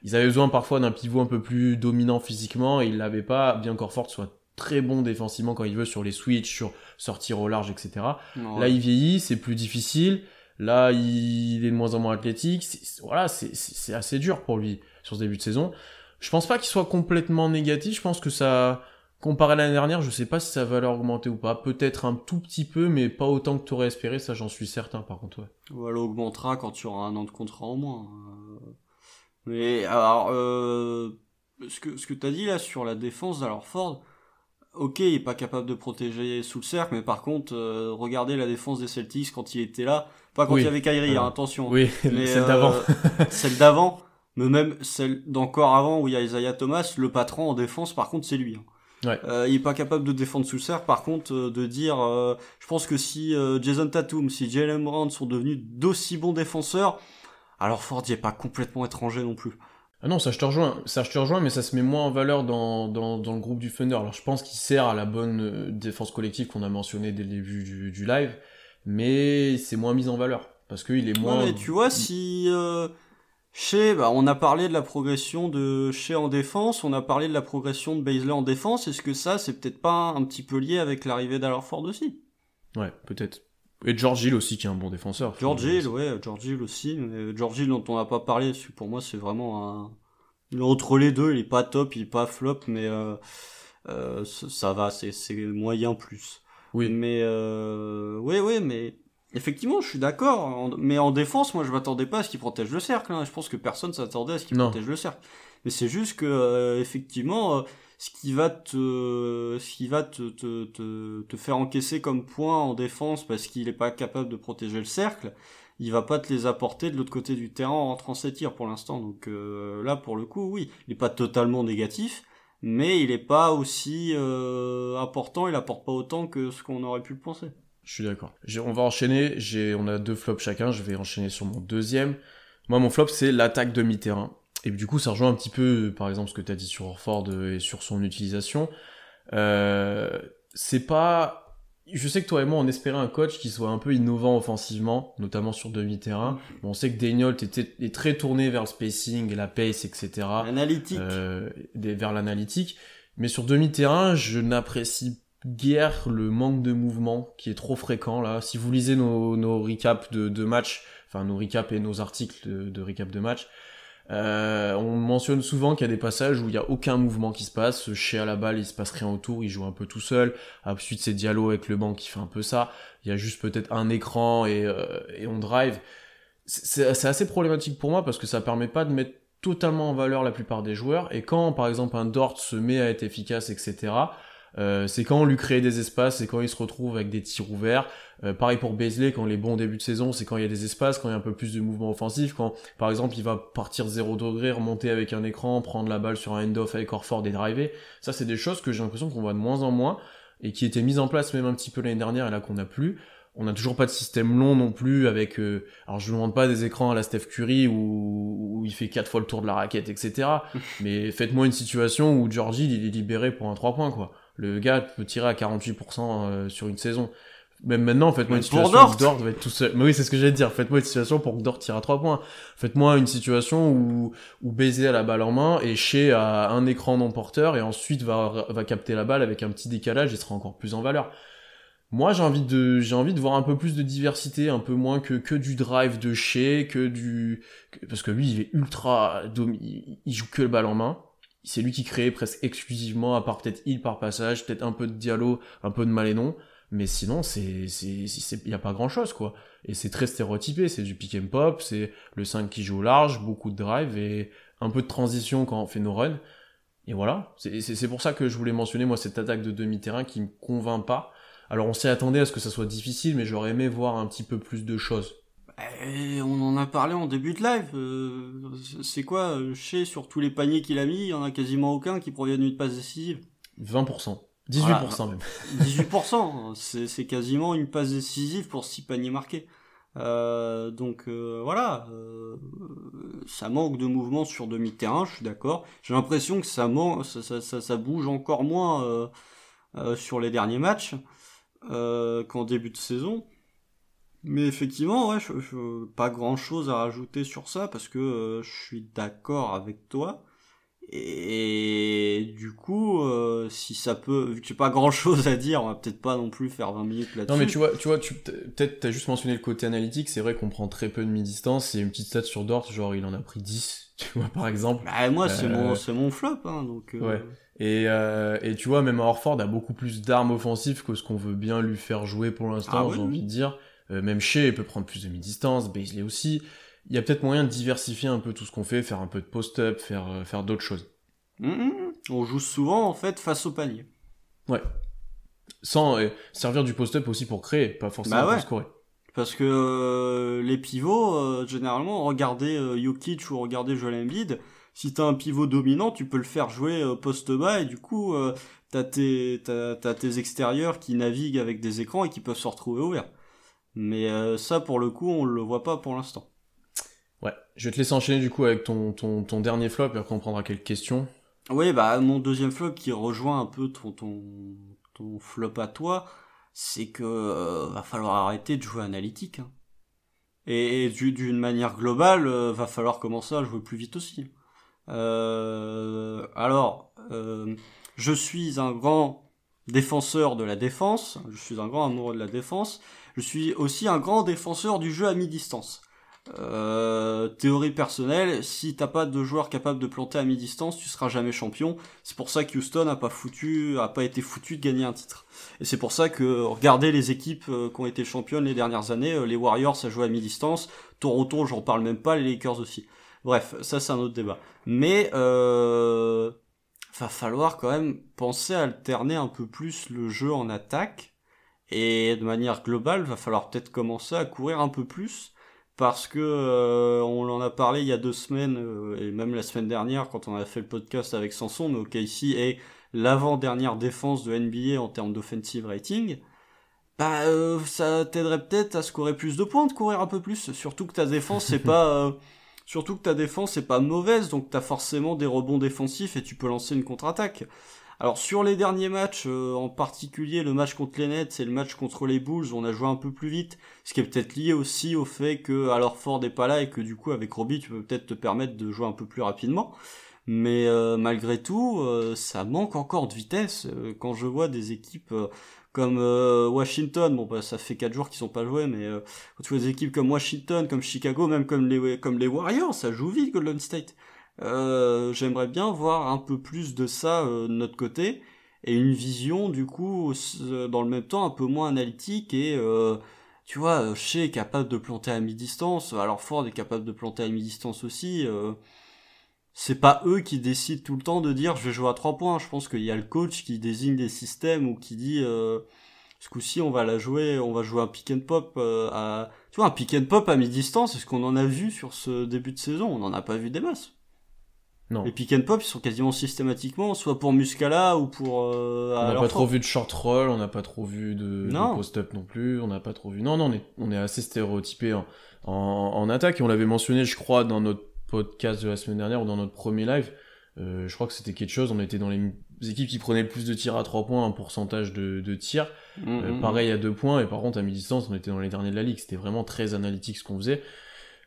ils avaient besoin parfois d'un pivot un peu plus dominant physiquement et il l'avait pas, bien qu'Orford soit très bon défensivement quand il veut sur les switches, sur sortir au large, etc. Là, il vieillit, c'est plus difficile. Là, il est de moins en moins athlétique. voilà, c'est assez dur pour lui sur ce début de saison. Je pense pas qu'il soit complètement négatif. Je pense que ça, comparé à l'année dernière, je sais pas si ça va l'augmenter ou pas. Peut-être un tout petit peu, mais pas autant que tu aurais espéré. Ça, j'en suis certain, par contre. Ouais. Ou elle augmentera quand tu auras un an de contrat en moins. Mais alors, euh, ce que ce que t'as dit là sur la défense d'alors Ford, ok, il est pas capable de protéger sous le cercle, mais par contre, euh, regardez la défense des Celtics quand il était là. Pas quand il y avait Kyrie, hein, attention. Oui, [laughs] celle d'avant. Euh, celle d'avant, mais même celle d'encore avant où il y a Isaiah Thomas, le patron en défense, par contre, c'est lui. Hein. Ouais. Euh, il est pas capable de défendre sous cercle. Par contre, euh, de dire, je pense que si Jason Tatum, si Jalen Brown sont devenus d'aussi bons défenseurs, alors Ford n'y est pas complètement étranger non plus. Ah non, ça je te rejoins, ça je te rejoins, mais ça se met moins en valeur dans, dans, dans le groupe du Thunder. Alors je pense qu'il sert à la bonne euh, défense collective qu'on a mentionné dès le début du, du live, mais c'est moins mis en valeur parce qu'il est moins. Ouais, tu vois si euh, chez, bah, on a parlé de la progression de chez en défense, on a parlé de la progression de Baisley en défense. Est-ce que ça, c'est peut-être pas un petit peu lié avec l'arrivée Ford aussi? Ouais, peut-être. Et George Hill aussi, qui est un bon défenseur. George Hill, ouais, George Hill aussi. Mais George Hill, dont on n'a pas parlé, pour moi, c'est vraiment un. Entre les deux, il est pas top, il est pas flop, mais euh, euh, ça va, c'est moyen plus. Oui. Mais euh, ouais, ouais, mais effectivement, je suis d'accord. Mais en défense, moi, je m'attendais pas à ce qu'il protège le cercle. Hein. Je pense que personne s'attendait à ce qu'il protège le cercle. Mais c'est juste que euh, effectivement ce qui va te, ce qui va te, te, te, te faire encaisser comme point en défense parce qu'il n'est pas capable de protéger le cercle, il va pas te les apporter de l'autre côté du terrain en rentrant ses tirs pour l'instant. Donc euh, là, pour le coup, oui, il n'est pas totalement négatif, mais il n'est pas aussi euh, important, il apporte pas autant que ce qu'on aurait pu le penser. Je suis d'accord. On va enchaîner. J'ai, on a deux flops chacun. Je vais enchaîner sur mon deuxième. Moi, mon flop, c'est l'attaque demi-terrain. Et du coup, ça rejoint un petit peu, par exemple, ce que tu as dit sur Orford et sur son utilisation. Euh, c'est pas... Je sais que toi et moi, on espérait un coach qui soit un peu innovant offensivement, notamment sur demi-terrain. on sait que Daniel était, est très tourné vers le spacing la pace, etc. L'analytique. Euh, vers l'analytique. Mais sur demi-terrain, je n'apprécie guère le manque de mouvement qui est trop fréquent là. Si vous lisez nos, nos recaps de, de match, enfin nos recaps et nos articles de, de recap de match, euh, on mentionne souvent qu'il y a des passages où il n'y a aucun mouvement qui se passe. Chez à la balle, il se passe rien autour, il joue un peu tout seul. Ensuite, c'est Diallo avec le banc qui fait un peu ça. Il y a juste peut-être un écran et, euh, et on drive. C'est assez problématique pour moi parce que ça permet pas de mettre totalement en valeur la plupart des joueurs. Et quand, par exemple, un Dort se met à être efficace, etc., euh, c'est quand on lui crée des espaces, c'est quand il se retrouve avec des tirs ouverts. Euh, pareil pour Beasley, quand les bons débuts de saison, c'est quand il y a des espaces, quand il y a un peu plus de mouvement offensif, quand par exemple il va partir 0 degré, remonter avec un écran, prendre la balle sur un end-off avec Orford et driver. Ça, c'est des choses que j'ai l'impression qu'on voit de moins en moins et qui étaient mises en place même un petit peu l'année dernière et là qu'on n'a plus on n'a toujours pas de système long non plus avec euh, alors je ne demande pas des écrans à la Steph Curry où, où il fait quatre fois le tour de la raquette etc [laughs] mais faites-moi une situation où Georgie il est libéré pour un 3 points quoi le gars peut tirer à 48% euh, sur une saison même maintenant, faites-moi une situation où Dort va être tout seul. Mais oui, c'est ce que j'allais dire. Faites-moi une situation pour que Dort tire à 3 points. Faites-moi une situation où, où Baiser a la balle en main et Shea a un écran non porteur et ensuite va, va capter la balle avec un petit décalage et sera encore plus en valeur. Moi, j'ai envie de, j'ai envie de voir un peu plus de diversité, un peu moins que, que du drive de chez, que du, parce que lui, il est ultra, il, joue que le balle en main. C'est lui qui crée presque exclusivement, à part peut-être il par passage, peut-être un peu de dialogue, un peu de Malénon. Mais sinon, c'est, c'est, il y a pas grand chose, quoi. Et c'est très stéréotypé. C'est du pick and pop, c'est le 5 qui joue au large, beaucoup de drive et un peu de transition quand on fait nos runs. Et voilà. C'est, c'est pour ça que je voulais mentionner, moi, cette attaque de demi-terrain qui me convainc pas alors on s'y attendait à ce que ça soit difficile, mais j'aurais aimé voir un petit peu plus de choses. Eh, on en a parlé en début de live. Euh, c'est quoi Chez sur tous les paniers qu'il a mis, il y en a quasiment aucun qui proviennent d'une passe décisive. 20%. 18% même. [laughs] 18%, [laughs] c'est quasiment une passe décisive pour 6 paniers marqués. Euh, donc euh, voilà, ça manque de mouvement sur demi-terrain, je suis d'accord. J'ai l'impression que ça, ça, ça, ça, bouge encore moins sur les derniers matchs euh, qu'en début de saison. Mais effectivement, ouais, je, pas grand chose à rajouter sur ça parce que euh, je suis d'accord avec toi. Et du coup, euh, si ça peut, vu que j'ai pas grand chose à dire, on va peut-être pas non plus faire 20 minutes là-dessus. Non, mais tu vois, tu vois, tu, peut-être t'as juste mentionné le côté analytique, c'est vrai qu'on prend très peu de mi-distance, c'est une petite stat sur Dort, genre il en a pris 10, [laughs] tu vois, par exemple. Bah, moi, c'est mon, euh, c'est mon flop, hein, donc. Ouais. Et, euh, et tu vois, même Orford a beaucoup plus d'armes offensives que ce qu'on veut bien lui faire jouer pour l'instant, ah j'ai envie de dire. Euh, même Shea peut prendre plus de mi-distance, Baisley aussi. Il y a peut-être moyen de diversifier un peu tout ce qu'on fait, faire un peu de post-up, faire, euh, faire d'autres choses. Hum, hum, hum. On joue souvent en fait face au panier. Ouais. Sans servir du post-up aussi pour créer, pas forcément bah pour scorer. Parce que les pivots, généralement, regardez Jokic ou regardez Joel Embiid, si t'as un pivot dominant, tu peux le faire jouer euh, poste bas et du coup, euh, t'as tes, t'as, tes extérieurs qui naviguent avec des écrans et qui peuvent se retrouver ouverts. Mais euh, ça, pour le coup, on le voit pas pour l'instant. Ouais, je vais te laisser enchaîner du coup avec ton, ton, ton dernier flop et après on prendra quelques questions. Oui, bah mon deuxième flop qui rejoint un peu ton, ton, ton flop à toi, c'est que va falloir arrêter de jouer analytique. Hein. Et, d'une manière globale, va falloir commencer à jouer plus vite aussi. Euh, alors, euh, je suis un grand défenseur de la défense, je suis un grand amoureux de la défense, je suis aussi un grand défenseur du jeu à mi-distance. Euh, théorie personnelle, si t'as pas de joueur capable de planter à mi-distance, tu seras jamais champion. C'est pour ça que Houston a pas foutu, a pas été foutu de gagner un titre. Et c'est pour ça que regardez les équipes euh, qui ont été championnes les dernières années, euh, les Warriors ça joue à mi-distance, Toronto j'en parle même pas, les Lakers aussi. Bref, ça c'est un autre débat. Mais euh, va falloir quand même penser à alterner un peu plus le jeu en attaque. Et de manière globale, va falloir peut-être commencer à courir un peu plus. Parce que euh, on en a parlé il y a deux semaines, euh, et même la semaine dernière, quand on a fait le podcast avec Sanson, mais OKC est l'avant-dernière défense de NBA en termes d'offensive rating. Bah, euh, ça t'aiderait peut-être à scorer plus de points, de courir un peu plus. Surtout que ta défense, c'est pas [laughs] Surtout que ta défense est pas mauvaise, donc t'as forcément des rebonds défensifs et tu peux lancer une contre-attaque. Alors sur les derniers matchs, euh, en particulier le match contre les Nets et le match contre les Bulls, on a joué un peu plus vite, ce qui est peut-être lié aussi au fait que alors Ford n'est pas là et que du coup avec Robbie tu peux peut-être te permettre de jouer un peu plus rapidement. Mais euh, malgré tout, euh, ça manque encore de vitesse. quand je vois des équipes comme Washington, bon bah ça fait 4 jours qu'ils sont pas joués, mais quand tu vois des équipes comme Washington, comme Chicago, même comme les comme les Warriors, ça joue vite Golden State. Euh, J'aimerais bien voir un peu plus de ça euh, de notre côté et une vision du coup dans le même temps un peu moins analytique et tu vois, Shea est capable de planter à mi-distance, alors Ford est capable de planter à mi-distance aussi. c'est pas eux qui décident tout le temps de dire je vais jouer à trois points. Je pense qu'il y a le coach qui désigne des systèmes ou qui dit euh, ce coup-ci on va la jouer, on va jouer un pick and pop euh, à tu vois un pick and pop à mi-distance. Est-ce qu'on en a vu sur ce début de saison On n'en a pas vu des masses. Non. Les pick and pop ils sont quasiment systématiquement soit pour Muscala ou pour. Euh, on n'a pas trop vu de short roll, on n'a pas trop vu de, de post-up non plus, on n'a pas trop vu. Non, non, on est, on est assez stéréotypé en, en, en attaque et on l'avait mentionné, je crois, dans notre podcast de la semaine dernière ou dans notre premier live, euh, je crois que c'était quelque chose, on était dans les équipes qui prenaient le plus de tirs à 3 points, un pourcentage de, de tirs, euh, mmh, pareil à 2 points, et par contre à mi-distance, on était dans les derniers de la ligue, c'était vraiment très analytique ce qu'on faisait.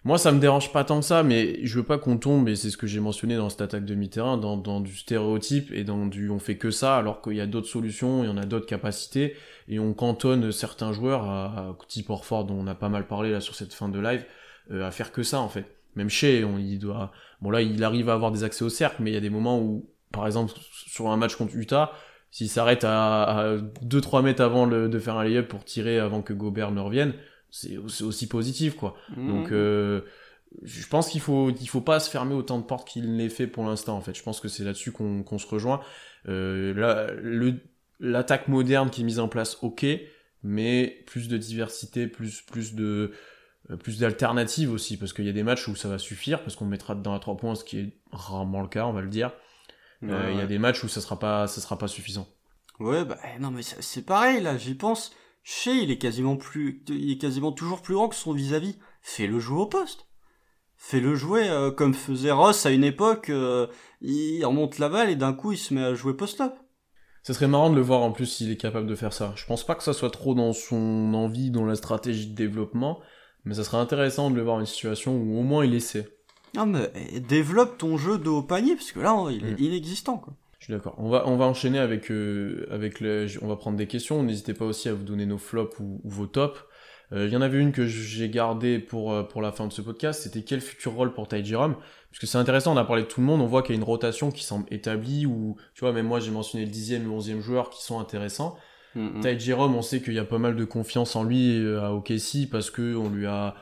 Moi, ça me dérange pas tant que ça, mais je veux pas qu'on tombe, et c'est ce que j'ai mentionné dans cette attaque demi-terrain, dans, dans, du stéréotype et dans du on fait que ça, alors qu'il y a d'autres solutions, il y en a d'autres capacités, et on cantonne certains joueurs, à, à type Orford, dont on a pas mal parlé là sur cette fin de live, euh, à faire que ça en fait. Même chez, on, il doit. Bon là, il arrive à avoir des accès au cercle, mais il y a des moments où, par exemple, sur un match contre Utah, s'il s'arrête à, 2-3 mètres avant de faire un layup pour tirer avant que Gobert ne revienne, c'est aussi, positif, quoi. Mmh. Donc, euh, je pense qu'il faut, il faut pas se fermer autant de portes qu'il l'est fait pour l'instant, en fait. Je pense que c'est là-dessus qu'on se rejoint. Euh, l'attaque moderne qui est mise en place, ok, mais plus de diversité, plus, plus de, euh, plus d'alternatives aussi, parce qu'il y a des matchs où ça va suffire, parce qu'on mettra dedans à 3 points, ce qui est rarement le cas, on va le dire. Euh, il y a des matchs où ça sera pas, ça sera pas suffisant. Ouais, bah eh, non mais c'est pareil là, j'y pense. Chez, il est quasiment plus, il est quasiment toujours plus grand que son vis-à-vis. Fais-le jouer au poste. Fais-le jouer euh, comme faisait Ross à une époque. il remonte la balle et d'un coup il se met à jouer post-up. Ça serait marrant de le voir en plus s'il est capable de faire ça. Je pense pas que ça soit trop dans son envie, dans la stratégie de développement, mais ça serait intéressant de le voir une situation où au moins il essaie. Non mais eh, développe ton jeu de haut panier parce que là il est mm. inexistant quoi. Suis d'accord. On va on va enchaîner avec euh, avec le, on va prendre des questions. N'hésitez pas aussi à vous donner nos flops ou, vos tops. Euh, il y en avait une que j'ai gardée pour euh, pour la fin de ce podcast. C'était quel futur rôle pour Ty Jerome? Parce que c'est intéressant. On a parlé de tout le monde. On voit qu'il y a une rotation qui semble établie. Ou tu vois même moi j'ai mentionné le dixième, le onzième joueur qui sont intéressants. Mm Ty Jerome, on sait qu'il y a pas mal de confiance en lui euh, à OKC parce que on lui a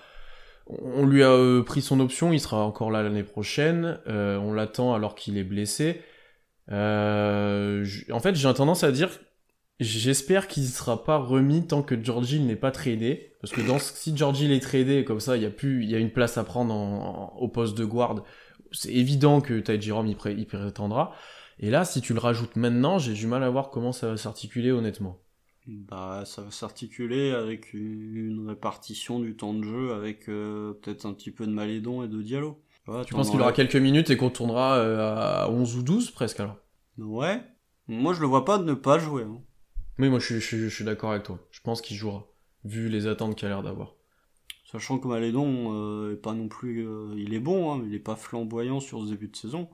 on lui a euh, pris son option, il sera encore là l'année prochaine. Euh, on l'attend alors qu'il est blessé. En fait, j'ai tendance à dire, j'espère qu'il ne sera pas remis tant que Georgie n'est pas tradé, parce que dans, si Georgie est tradé comme ça, il y a plus, il y a une place à prendre au poste de guard. C'est évident que Ty Jerome y, y prétendra. Et là, si tu le rajoutes maintenant, j'ai du mal à voir comment ça va s'articuler honnêtement. Bah, ça va s'articuler avec une répartition du temps de jeu avec euh, peut-être un petit peu de Malédon et de Diallo. Tu penses qu'il aura quelques minutes et qu'on tournera euh, à 11 ou 12 presque alors Ouais. Moi, je le vois pas de ne pas jouer. Hein. Oui, moi, je, je, je suis d'accord avec toi. Je pense qu'il jouera, vu les attentes qu'il a l'air d'avoir. Sachant que Malédon euh, est pas non plus, il est bon, hein, mais il est pas flamboyant sur ce début de saison.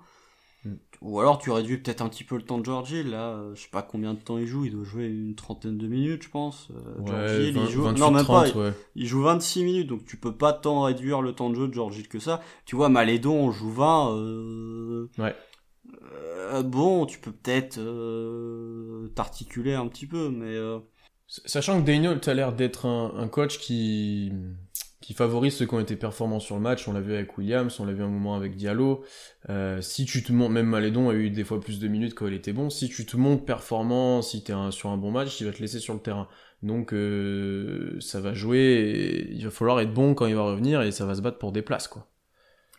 Mm. Ou alors tu réduis peut-être un petit peu le temps de Georgie. Là, euh, je sais pas combien de temps il joue. Il doit jouer une trentaine de minutes, je pense. Euh, il joue. non, même pas. Il, joue 26 minutes, donc tu peux pas tant réduire le temps de jeu de Georgie que ça. Tu vois, Malédon, on joue 20. Euh... Ouais. Euh, bon, tu peux peut-être t'articuler un petit peu, mais. Sachant que Daniel, as l'air d'être un, un coach qui qui favorise ceux qui ont été performants sur le match. On l'a vu avec Williams, on l'a vu un moment avec Diallo. Euh, si tu te montres, même Malédon a eu des fois plus de minutes quand il était bon. Si tu te montres performant, si tu es sur un bon match, il va te laisser sur le terrain. Donc euh, ça va jouer. il va falloir être bon quand il va revenir et ça va se battre pour des places, quoi.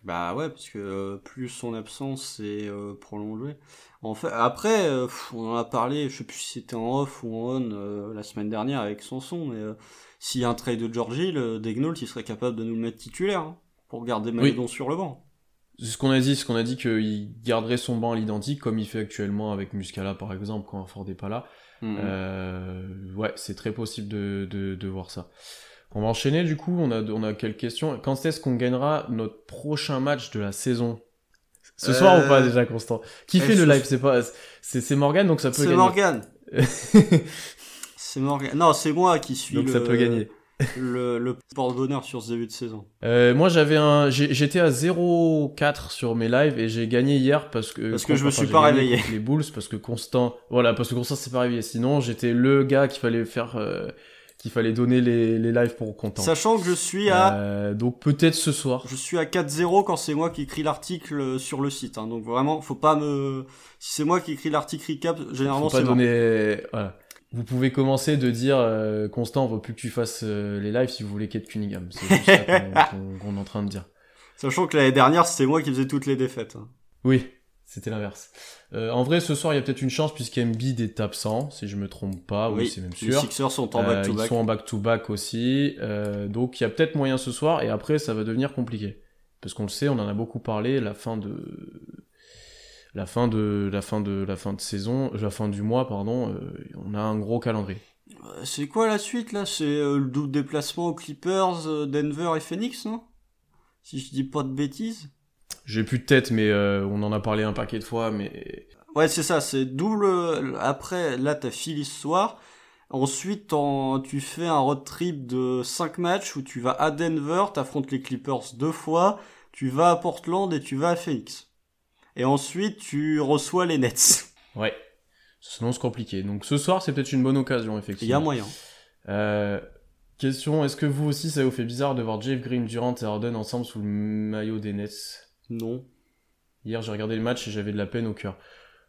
Bah ouais, parce que euh, plus son absence est euh, prolongée. En fait, après, on en a parlé, je sais plus si c'était en off ou en on la semaine dernière avec Sanson, mais s'il y a un trade de Georgie, le Degnault, il serait capable de nous le mettre titulaire hein, pour garder Maledon sur le banc. C'est ce qu'on a dit, ce qu'on a dit qu'il garderait son banc à l'identique comme il fait actuellement avec Muscala par exemple quand Ford n'est pas là. Mm-hmm. Euh, ouais, c'est très possible de, de, de, voir ça. On va enchaîner du coup, on a, on a quelques questions. Quand est-ce qu'on gagnera notre prochain match de la saison? Ce soir ou pas euh, déjà Constant? Qui fait le live? C'est pas c'est Morgan donc ça peut C'est Morgan. [laughs] C'est Non, c'est moi qui suis. Donc le... ça peut gagner. le, le porte-bonheur sur ce début de saison. Euh, moi j'avais un, j'étais à 0-4 sur mes lives et j'ai gagné hier parce que parce que je me suis pas réveillé. Les Bulls parce que Constant, voilà, parce que Constant s'est pas réveillé. Sinon j'étais le gars qu'il fallait faire, euh, qu'il fallait donner les, les lives pour content. Sachant que je suis à... Euh, donc peut-être ce soir. Je suis à 4-0 quand c'est moi qui écris l'article sur le site. Hein. Donc vraiment, faut pas me... Si c'est moi qui écris l'article recap, généralement c'est pas donner... Voilà. Vous pouvez commencer de dire euh, Constant, on veut plus que tu fasses euh, les lives si vous voulez Kate Cunningham. C'est juste ça [laughs] qu'on est en train de dire. Sachant que l'année dernière, c'était moi qui faisais toutes les défaites. Hein. Oui, c'était l'inverse. Euh, en vrai, ce soir, il y a peut-être une chance puisqu'Embiid est absent, si je me trompe pas. Oui, c'est même sûr. Les Sixers sont en back-to-back. Euh, ils sont en back-to-back aussi. Euh, donc, il y a peut-être moyen ce soir. Et après, ça va devenir compliqué. Parce qu'on le sait, on en a beaucoup parlé. La fin de la fin de la fin de la fin de saison, la fin du mois, pardon. on a un gros calendrier. C'est quoi la suite là? C'est le double déplacement aux Clippers, Denver et Phoenix, non? Si je dis pas de bêtises. J'ai plus de tête, mais euh, on en a parlé un paquet de fois, mais... Ouais, c'est ça, c'est double... Après, là, t'as Philly ce soir. Ensuite, tu fais un road trip de 5 matchs où tu vas à Denver, t'affrontes les Clippers deux fois, tu vas à Portland et tu vas à Phoenix. Et ensuite, tu reçois les Nets. Ouais. Sinon, c'est compliqué. Donc ce soir, c'est peut-être une bonne occasion, effectivement. Il y a moyen. Euh, question, est-ce que vous aussi, ça vous fait bizarre de voir Jeff Green, Durant et Harden ensemble sous le maillot des Nets? Non. Hier, j'ai regardé le match et j'avais de la peine au cœur.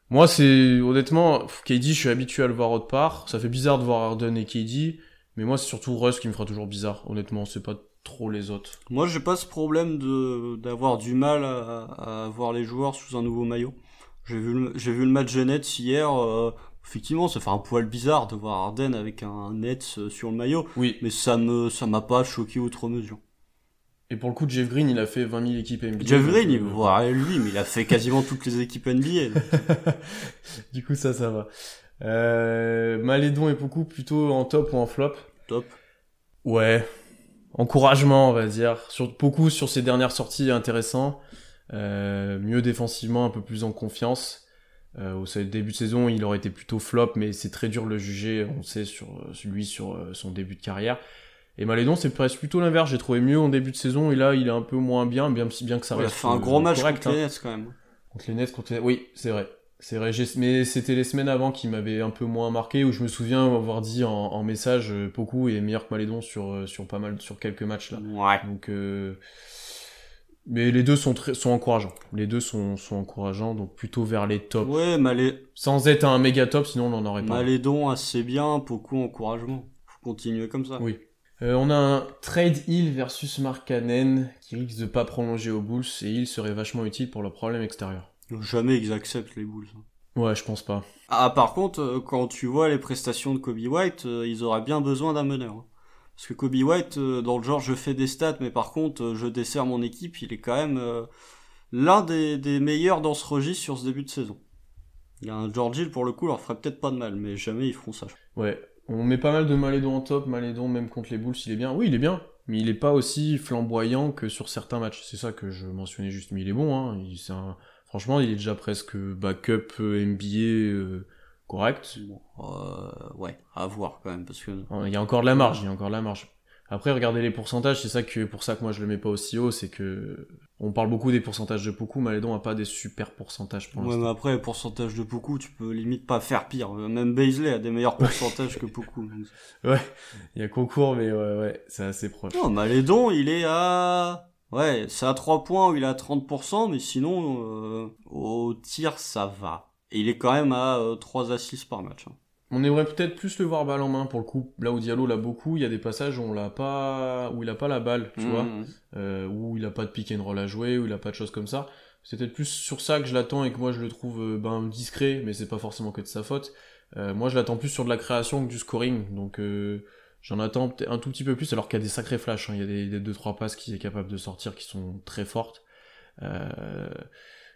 Moi, c'est honnêtement, KD, je suis habitué à le voir autre part. Ça fait bizarre de voir Harden et KD, mais moi, c'est surtout Russ qui me fera toujours bizarre. Honnêtement, c'est pas trop les autres. Moi, j'ai pas ce problème de d'avoir du mal à, voir les joueurs sous un nouveau maillot. J'ai vu vu le match Nets hier. Euh, effectivement, ça fait un poil bizarre de voir Harden avec un Nets euh, sur le maillot. Oui. Mais ça me ça m'a pas choqué outre mesure. Et pour le coup, Jeff Green, il a fait 20 000 équipes NBA. Jeff Green, il voit lui, mais il a fait quasiment toutes les équipes NBA. [laughs] du coup, ça, ça va. Euh, Malédon et beaucoup plutôt en top ou en flop Top. Ouais. Encouragement, on va dire. Sur, beaucoup sur ses dernières sorties, intéressant. Euh, mieux défensivement, un peu plus en confiance. Euh, au début de saison, il aurait été plutôt flop, mais c'est très dur de le juger, on sait, sur, sur lui, sur euh, son début de carrière. Et Malédon, c'est presque plutôt l'inverse. J'ai trouvé mieux en début de saison et là, il est un peu moins bien, bien, bien que ça reste. Il a fait un gros match contre les hein. Nets quand même. Contre les Nets, contre les... Oui, c'est vrai. C'est vrai, mais c'était les semaines avant qui m'avaient un peu moins marqué, où je me souviens avoir dit en, message, beaucoup est meilleur que Malédon sur, euh, sur pas mal, sur quelques matchs là. Ouais. Donc, euh... mais les deux sont très, sont encourageants. Les deux sont, sont encourageants, donc plutôt vers les tops. Ouais, Malé... Sans être un méga top, sinon on en aurait pas. Malédon assez bien, beaucoup encouragement. Faut continuer comme ça. Oui. Euh, on a un trade Hill versus Markkanen qui risque de pas prolonger aux Bulls et Hill serait vachement utile pour le problème extérieur. Jamais ils acceptent les Bulls. Ouais, je pense pas. Ah, par contre, euh, quand tu vois les prestations de Kobe White, euh, ils auraient bien besoin d'un meneur. Hein. Parce que Kobe White, dans le genre, je fais des stats, mais par contre, je desserre mon équipe, il est quand même l'un des, des, meilleurs dans ce registre sur ce début de saison. Il y a un George Hill, pour le coup, leur ferait peut-être pas de mal, mais jamais ils feront ça. Ouais, on met pas mal de Malédon en top, Malédon même contre les Bulls, il est bien. Oui, il est bien, mais il est pas aussi flamboyant que sur certains matchs. C'est ça que je mentionnais juste, mais il est bon. Hein. Il, un... Franchement, il est déjà presque backup euh, NBA euh, correct. euh, ouais, à voir quand même, parce que... Il y a encore de la marge, il y a encore de la marge. Après, regardez les pourcentages, c'est ça que pour ça que moi je le mets pas aussi haut, c'est que on parle beaucoup des pourcentages de Poku, Malédon a pas des super pourcentages pour l'instant. Ouais, mais après, les pourcentages de Poku, tu peux limite pas faire pire. Même Baisley a des meilleurs pourcentages que Poku. [laughs] Ouais, il y a concours, mais ouais, ouais, c'est assez proche. Non, Malédon, il est à... Ouais, c'est à 3 points où il est à 30%, mais sinon, euh, au tir, ça va. Et il est quand même à 3 euh, assists par match. Hein. On aimerait peut-être plus le voir balle en main pour le coup. Là où Diallo l'a beaucoup, il y a des passages où on l'a pas, où il a pas la balle, tu vois, mmh. euh, où il a pas de pick and roll à jouer, où il a pas de choses comme ça. C'est peut-être plus sur ça que je l'attends et que moi je le trouve euh, ben discret, mais c'est pas forcément que de sa faute. Euh, moi je l'attends plus sur de la création que du scoring, donc j'en attends peut-être un tout petit peu plus. Alors qu'il y a des sacrés flashs, hein. il y a des, des deux trois passes qui est capable de sortir qui sont très fortes.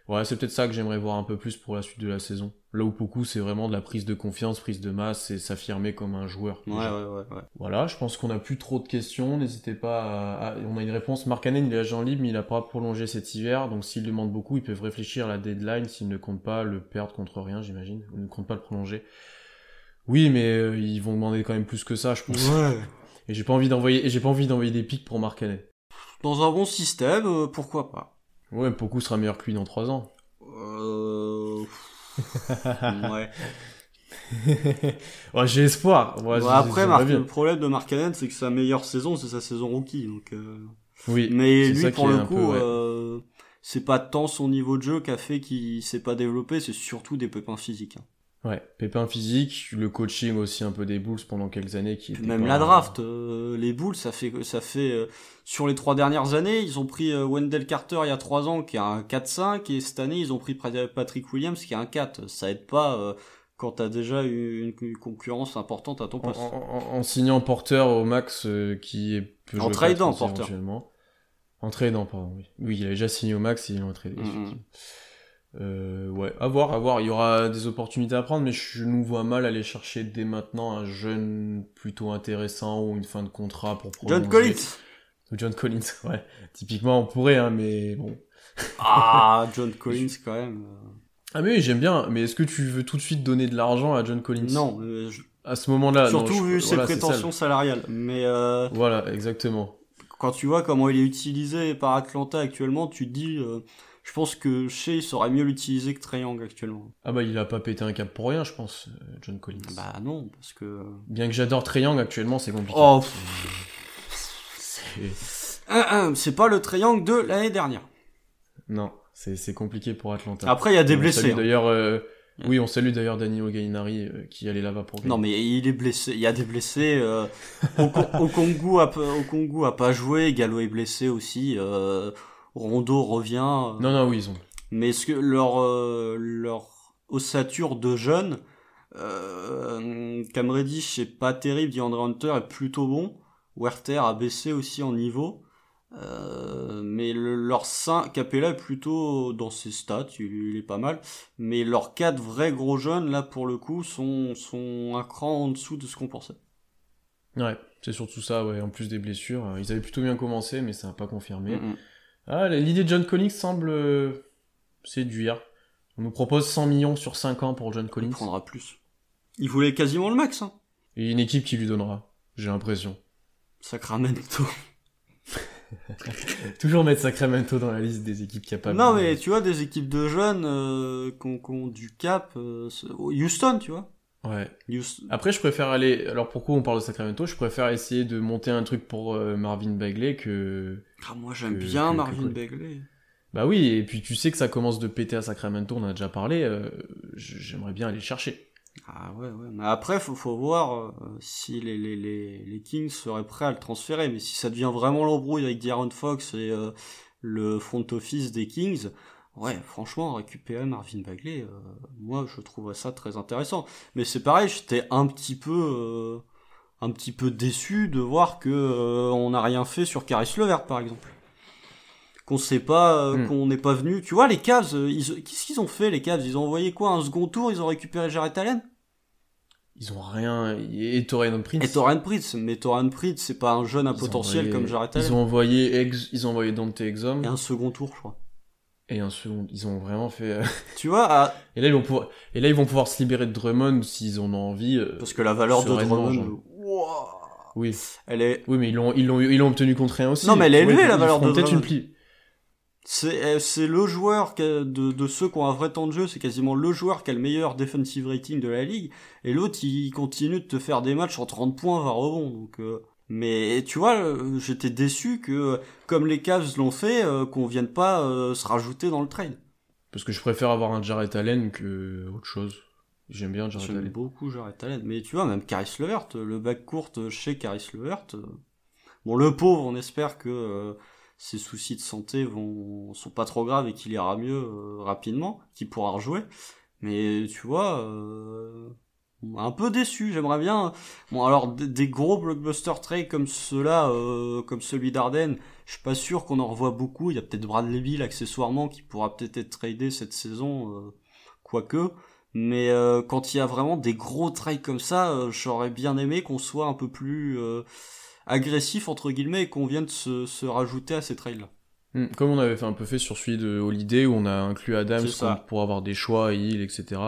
Ouais, c'est peut-être ça que j'aimerais voir un peu plus pour la suite de la saison. Là où beaucoup, c'est vraiment de la prise de confiance, prise de masse et s'affirmer comme un joueur. Ouais, ouais, ouais, ouais, Voilà, je pense qu'on a plus trop de questions. N'hésitez pas à... On a une réponse. Mark il est agent libre, mais il a pas prolongé cet hiver. Donc s'il demande beaucoup, ils peuvent réfléchir à la deadline s'ils ne comptent pas le perdre contre rien, j'imagine. Ou ne comptent pas le prolonger. Oui, mais euh, ils vont demander quand même plus que ça, je pense. Ouais. Et j'ai pas envie d'envoyer, et j'ai pas envie d'envoyer des pics pour Mark Cannon. Dans un bon système, euh, pourquoi pas. Ouais, beaucoup sera meilleur que lui dans 3 ans. Euh... [laughs] ouais. ouais, j'ai espoir. Ouais, bah, après, le problème de Mark Allen, c'est que sa meilleure saison, c'est sa saison rookie. Donc, euh... Oui. Mais lui, pour le coup, euh, c'est pas tant son niveau de jeu qui a fait qu'il s'est pas développé, c'est surtout des pépins physiques. Hein. Ouais, pépins physiques, le coaching aussi un peu des Bulls pendant quelques années qui même la draft, euh, les Bulls ça fait ça fait euh, sur les trois dernières années, ils ont pris euh, Wendell Carter il y a trois ans qui est un 4-5 et cette année ils ont pris Patrick Williams qui est un 4. Ça aide pas quand t'as déjà une, une, concurrence importante à ton poste. En, signant Porter au max qui est peu en tradant Porter. En tradant, pardon, oui. Oui, il a déjà signé au max et il est en tradé. Euh, ouais, à voir, à voir. Il y aura des opportunités à prendre, mais je nous vois mal aller chercher dès maintenant un jeune plutôt intéressant ou une fin de contrat pour John Collins. John Collins, [laughs] ouais. Typiquement, on pourrait, hein, mais bon. ah, [laughs] John Collins quand même. Euh. Ah mais oui, j'aime bien. Mais est-ce que tu veux tout de suite donner de l'argent à John Collins? Non. À ce moment-là. Surtout vu ses prétentions salariales. Mais euh... voilà, exactement. Quand tu vois comment il est utilisé par Atlanta actuellement, tu te dis. Euh je pense que Shea saurait mieux l'utiliser que Triangle actuellement. Ah bah il a pas pété un cap pour rien, je pense, euh, John Collins. Bah non, parce que... Bien que j'adore Triangle actuellement, c'est compliqué. Oh C'est pas le Triangle de l'année dernière. Non, c'est compliqué pour Atlanta. Après il y a des blessés. Hein. D'ailleurs... Euh, oui, on salue d'ailleurs Danilo Gainari euh, qui allait là-bas pour. Non, mais il est blessé. Il y a des blessés. Euh, au, Congo, a, au Congo a pas joué. Gallo est blessé aussi. Euh, Rondo revient. Euh, non, non, oui, ils ont. Mais ce que leur euh, leur ossature de jeunes, euh, Cam Reddish est pas terrible, DeAndre Hunter est plutôt bon. Werther a baissé aussi en niveau. Euh, mais leur 5, Capella est plutôt dans ses stats, il, est pas mal. Mais leurs quatre vrais gros jeunes, là, pour le coup, sont, sont un cran en dessous de ce qu'on pensait. Ouais, c'est surtout ça, ouais. En plus des blessures, ils avaient plutôt bien commencé, mais ça n'a pas confirmé. Ah, l'idée de John Collins semble euh, séduire. On nous propose 100 millions sur 5 ans pour John Collins. Il prendra plus. Il voulait quasiment le max. Hein. Et une équipe qui lui donnera, j'ai l'impression. Sacramento. [laughs] Toujours mettre Sacramento dans la liste des équipes capables. Non, mais tu vois, des équipes de jeunes euh, qui ont du cap. Euh, Houston, tu vois. Ouais. Après, je préfère aller. Alors, pourquoi on parle de Sacramento? Je préfère essayer de monter un truc pour euh, Marvin Bagley que. Ah, moi, j'aime bien Marvin Bagley. Bah oui, et puis tu sais que ça commence de péter à Sacramento, on a déjà parlé. Euh, j'aimerais bien aller chercher. Ah ouais, ouais. Mais après, faut, faut voir euh, si les, les, les, les, Kings seraient prêts à le transférer. Mais si ça devient vraiment l'embrouille avec D'Aaron Fox et le front office des Kings, Ouais, franchement, récupérer Marvin Bagley, euh, moi je trouverais ça très intéressant. Mais c'est pareil, j'étais un petit peu, euh, un petit peu déçu de voir que euh, on n'a rien fait sur Caris Levert, par exemple. Qu'on sait pas, hmm. qu'on n'est pas venu. Tu vois, les Cavs, qu'est-ce qu'ils ont fait les Cavs? Ils ont envoyé quoi? Un second tour Ils ont récupéré Jared Allen? Ils ont rien. Et Torian Prince. Et Torian Prince, mais Torian Prince, c'est pas un jeune à potentiel comme Jared Allen. Ils ont envoyé ils ont envoyé Dante Exum. Et un second tour, je crois et un second. Ils ont vraiment fait. Euh, [laughs] tu vois. Et là ils vont pouvoir. Et là ils vont pouvoir se libérer de Drummond s'ils en ont envie. Euh, Parce que la valeur de Drummond. Oui. Elle est. Oui, mais ils l'ont ils l'ont ils l'ont obtenu contre rien aussi. Non, mais elle est élevée la valeur de Drummond. Une pli... C'est euh, c'est le joueur de de ceux qui ont un vrai temps de jeu, c'est quasiment le joueur qui a le meilleur defensive rating de la ligue. Et l'autre il continue de te faire des matchs en 30 points va rebond. Donc mais tu vois, euh, j'étais déçu que, comme les Cavs l'ont fait, euh, qu'on vienne pas euh, se rajouter dans le trade. Parce que je préfère avoir un Jarrett Allen que autre chose. J'aime bien Jarrett Allen. J'aime beaucoup Jarrett Allen. Mais tu vois, même Caris Levert, le bac court chez Caris Levert. Bon, le pauvre, on espère que ses soucis de santé vont sont pas trop graves et qu'il ira mieux rapidement, qu'il pourra rejouer. Mais tu vois, un peu déçu. J'aimerais bien. Bon, alors des, gros blockbuster trades comme ceux-là, euh, comme celui d'Arden, je suis pas sûr qu'on en revoit beaucoup. Il y a peut-être Bradley Bill accessoirement qui pourra peut-être être tradé cette saison, euh, quoique. Mais euh, quand il y a vraiment des gros trades comme ça, j'aurais bien aimé qu'on soit un peu plus agressif entre guillemets et qu'on vienne se, se rajouter à ces trades-là. Hmm, comme on avait fait un peu fait sur celui de Holiday où on a inclus Adams pour avoir des choix, Hill, etc.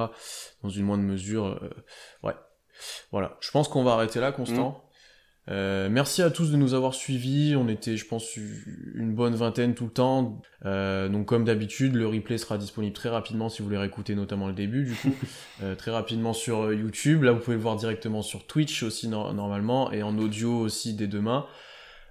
dans une moindre mesure. Euh, ouais. Voilà. Je pense qu'on va arrêter là, Constant. Euh, merci à tous de nous avoir suivis. On était, je pense, une bonne vingtaine tout le temps. Euh, donc, comme d'habitude, le replay sera disponible très rapidement si vous voulez réécouter notamment le début, du coup, [laughs] euh, très rapidement sur YouTube. Là, vous pouvez le voir directement sur Twitch aussi normalement et en audio aussi dès demain.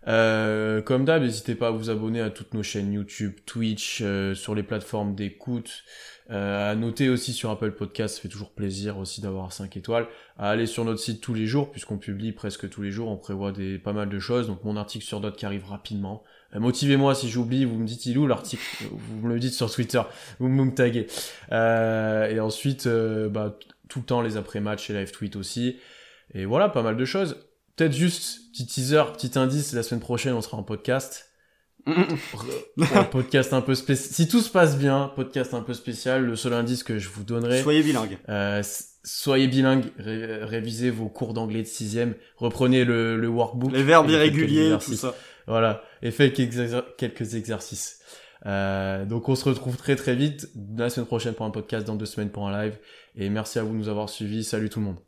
Euh, comme d'hab, n'hésitez pas à vous abonner à toutes nos chaînes YouTube, Twitch, euh, sur les plateformes d'écoute, euh, à noter aussi sur Apple Podcast, ça fait toujours plaisir aussi d'avoir 5 étoiles, à aller sur notre site tous les jours, puisqu'on publie presque tous les jours, on prévoit des, pas mal de choses, donc mon article sur Dot qui arrive rapidement. Motivez-moi si j'oublie, vous me dites il où l'article, vous me le dites sur Twitter, vous me taguez. et ensuite, bah, tout le temps les après-matchs et live tweet aussi. Et voilà, pas mal de choses. Peut-être juste, petit teaser, petit indice, la semaine prochaine, on sera en podcast. un podcast un peu spécial. Si tout se passe bien, podcast un peu spécial. Le seul indice que je vous donnerai. Soyez bilingue. Euh, soyez bilingue. révisez vos cours d'anglais de sixième. Reprenez le, le workbook. Les verbes irréguliers, tout ça. Voilà. Et faites quelques exercices. Euh, donc on se retrouve très très vite la semaine prochaine pour un podcast, dans deux semaines pour un live. Et merci à vous de nous avoir suivis. Salut tout le monde.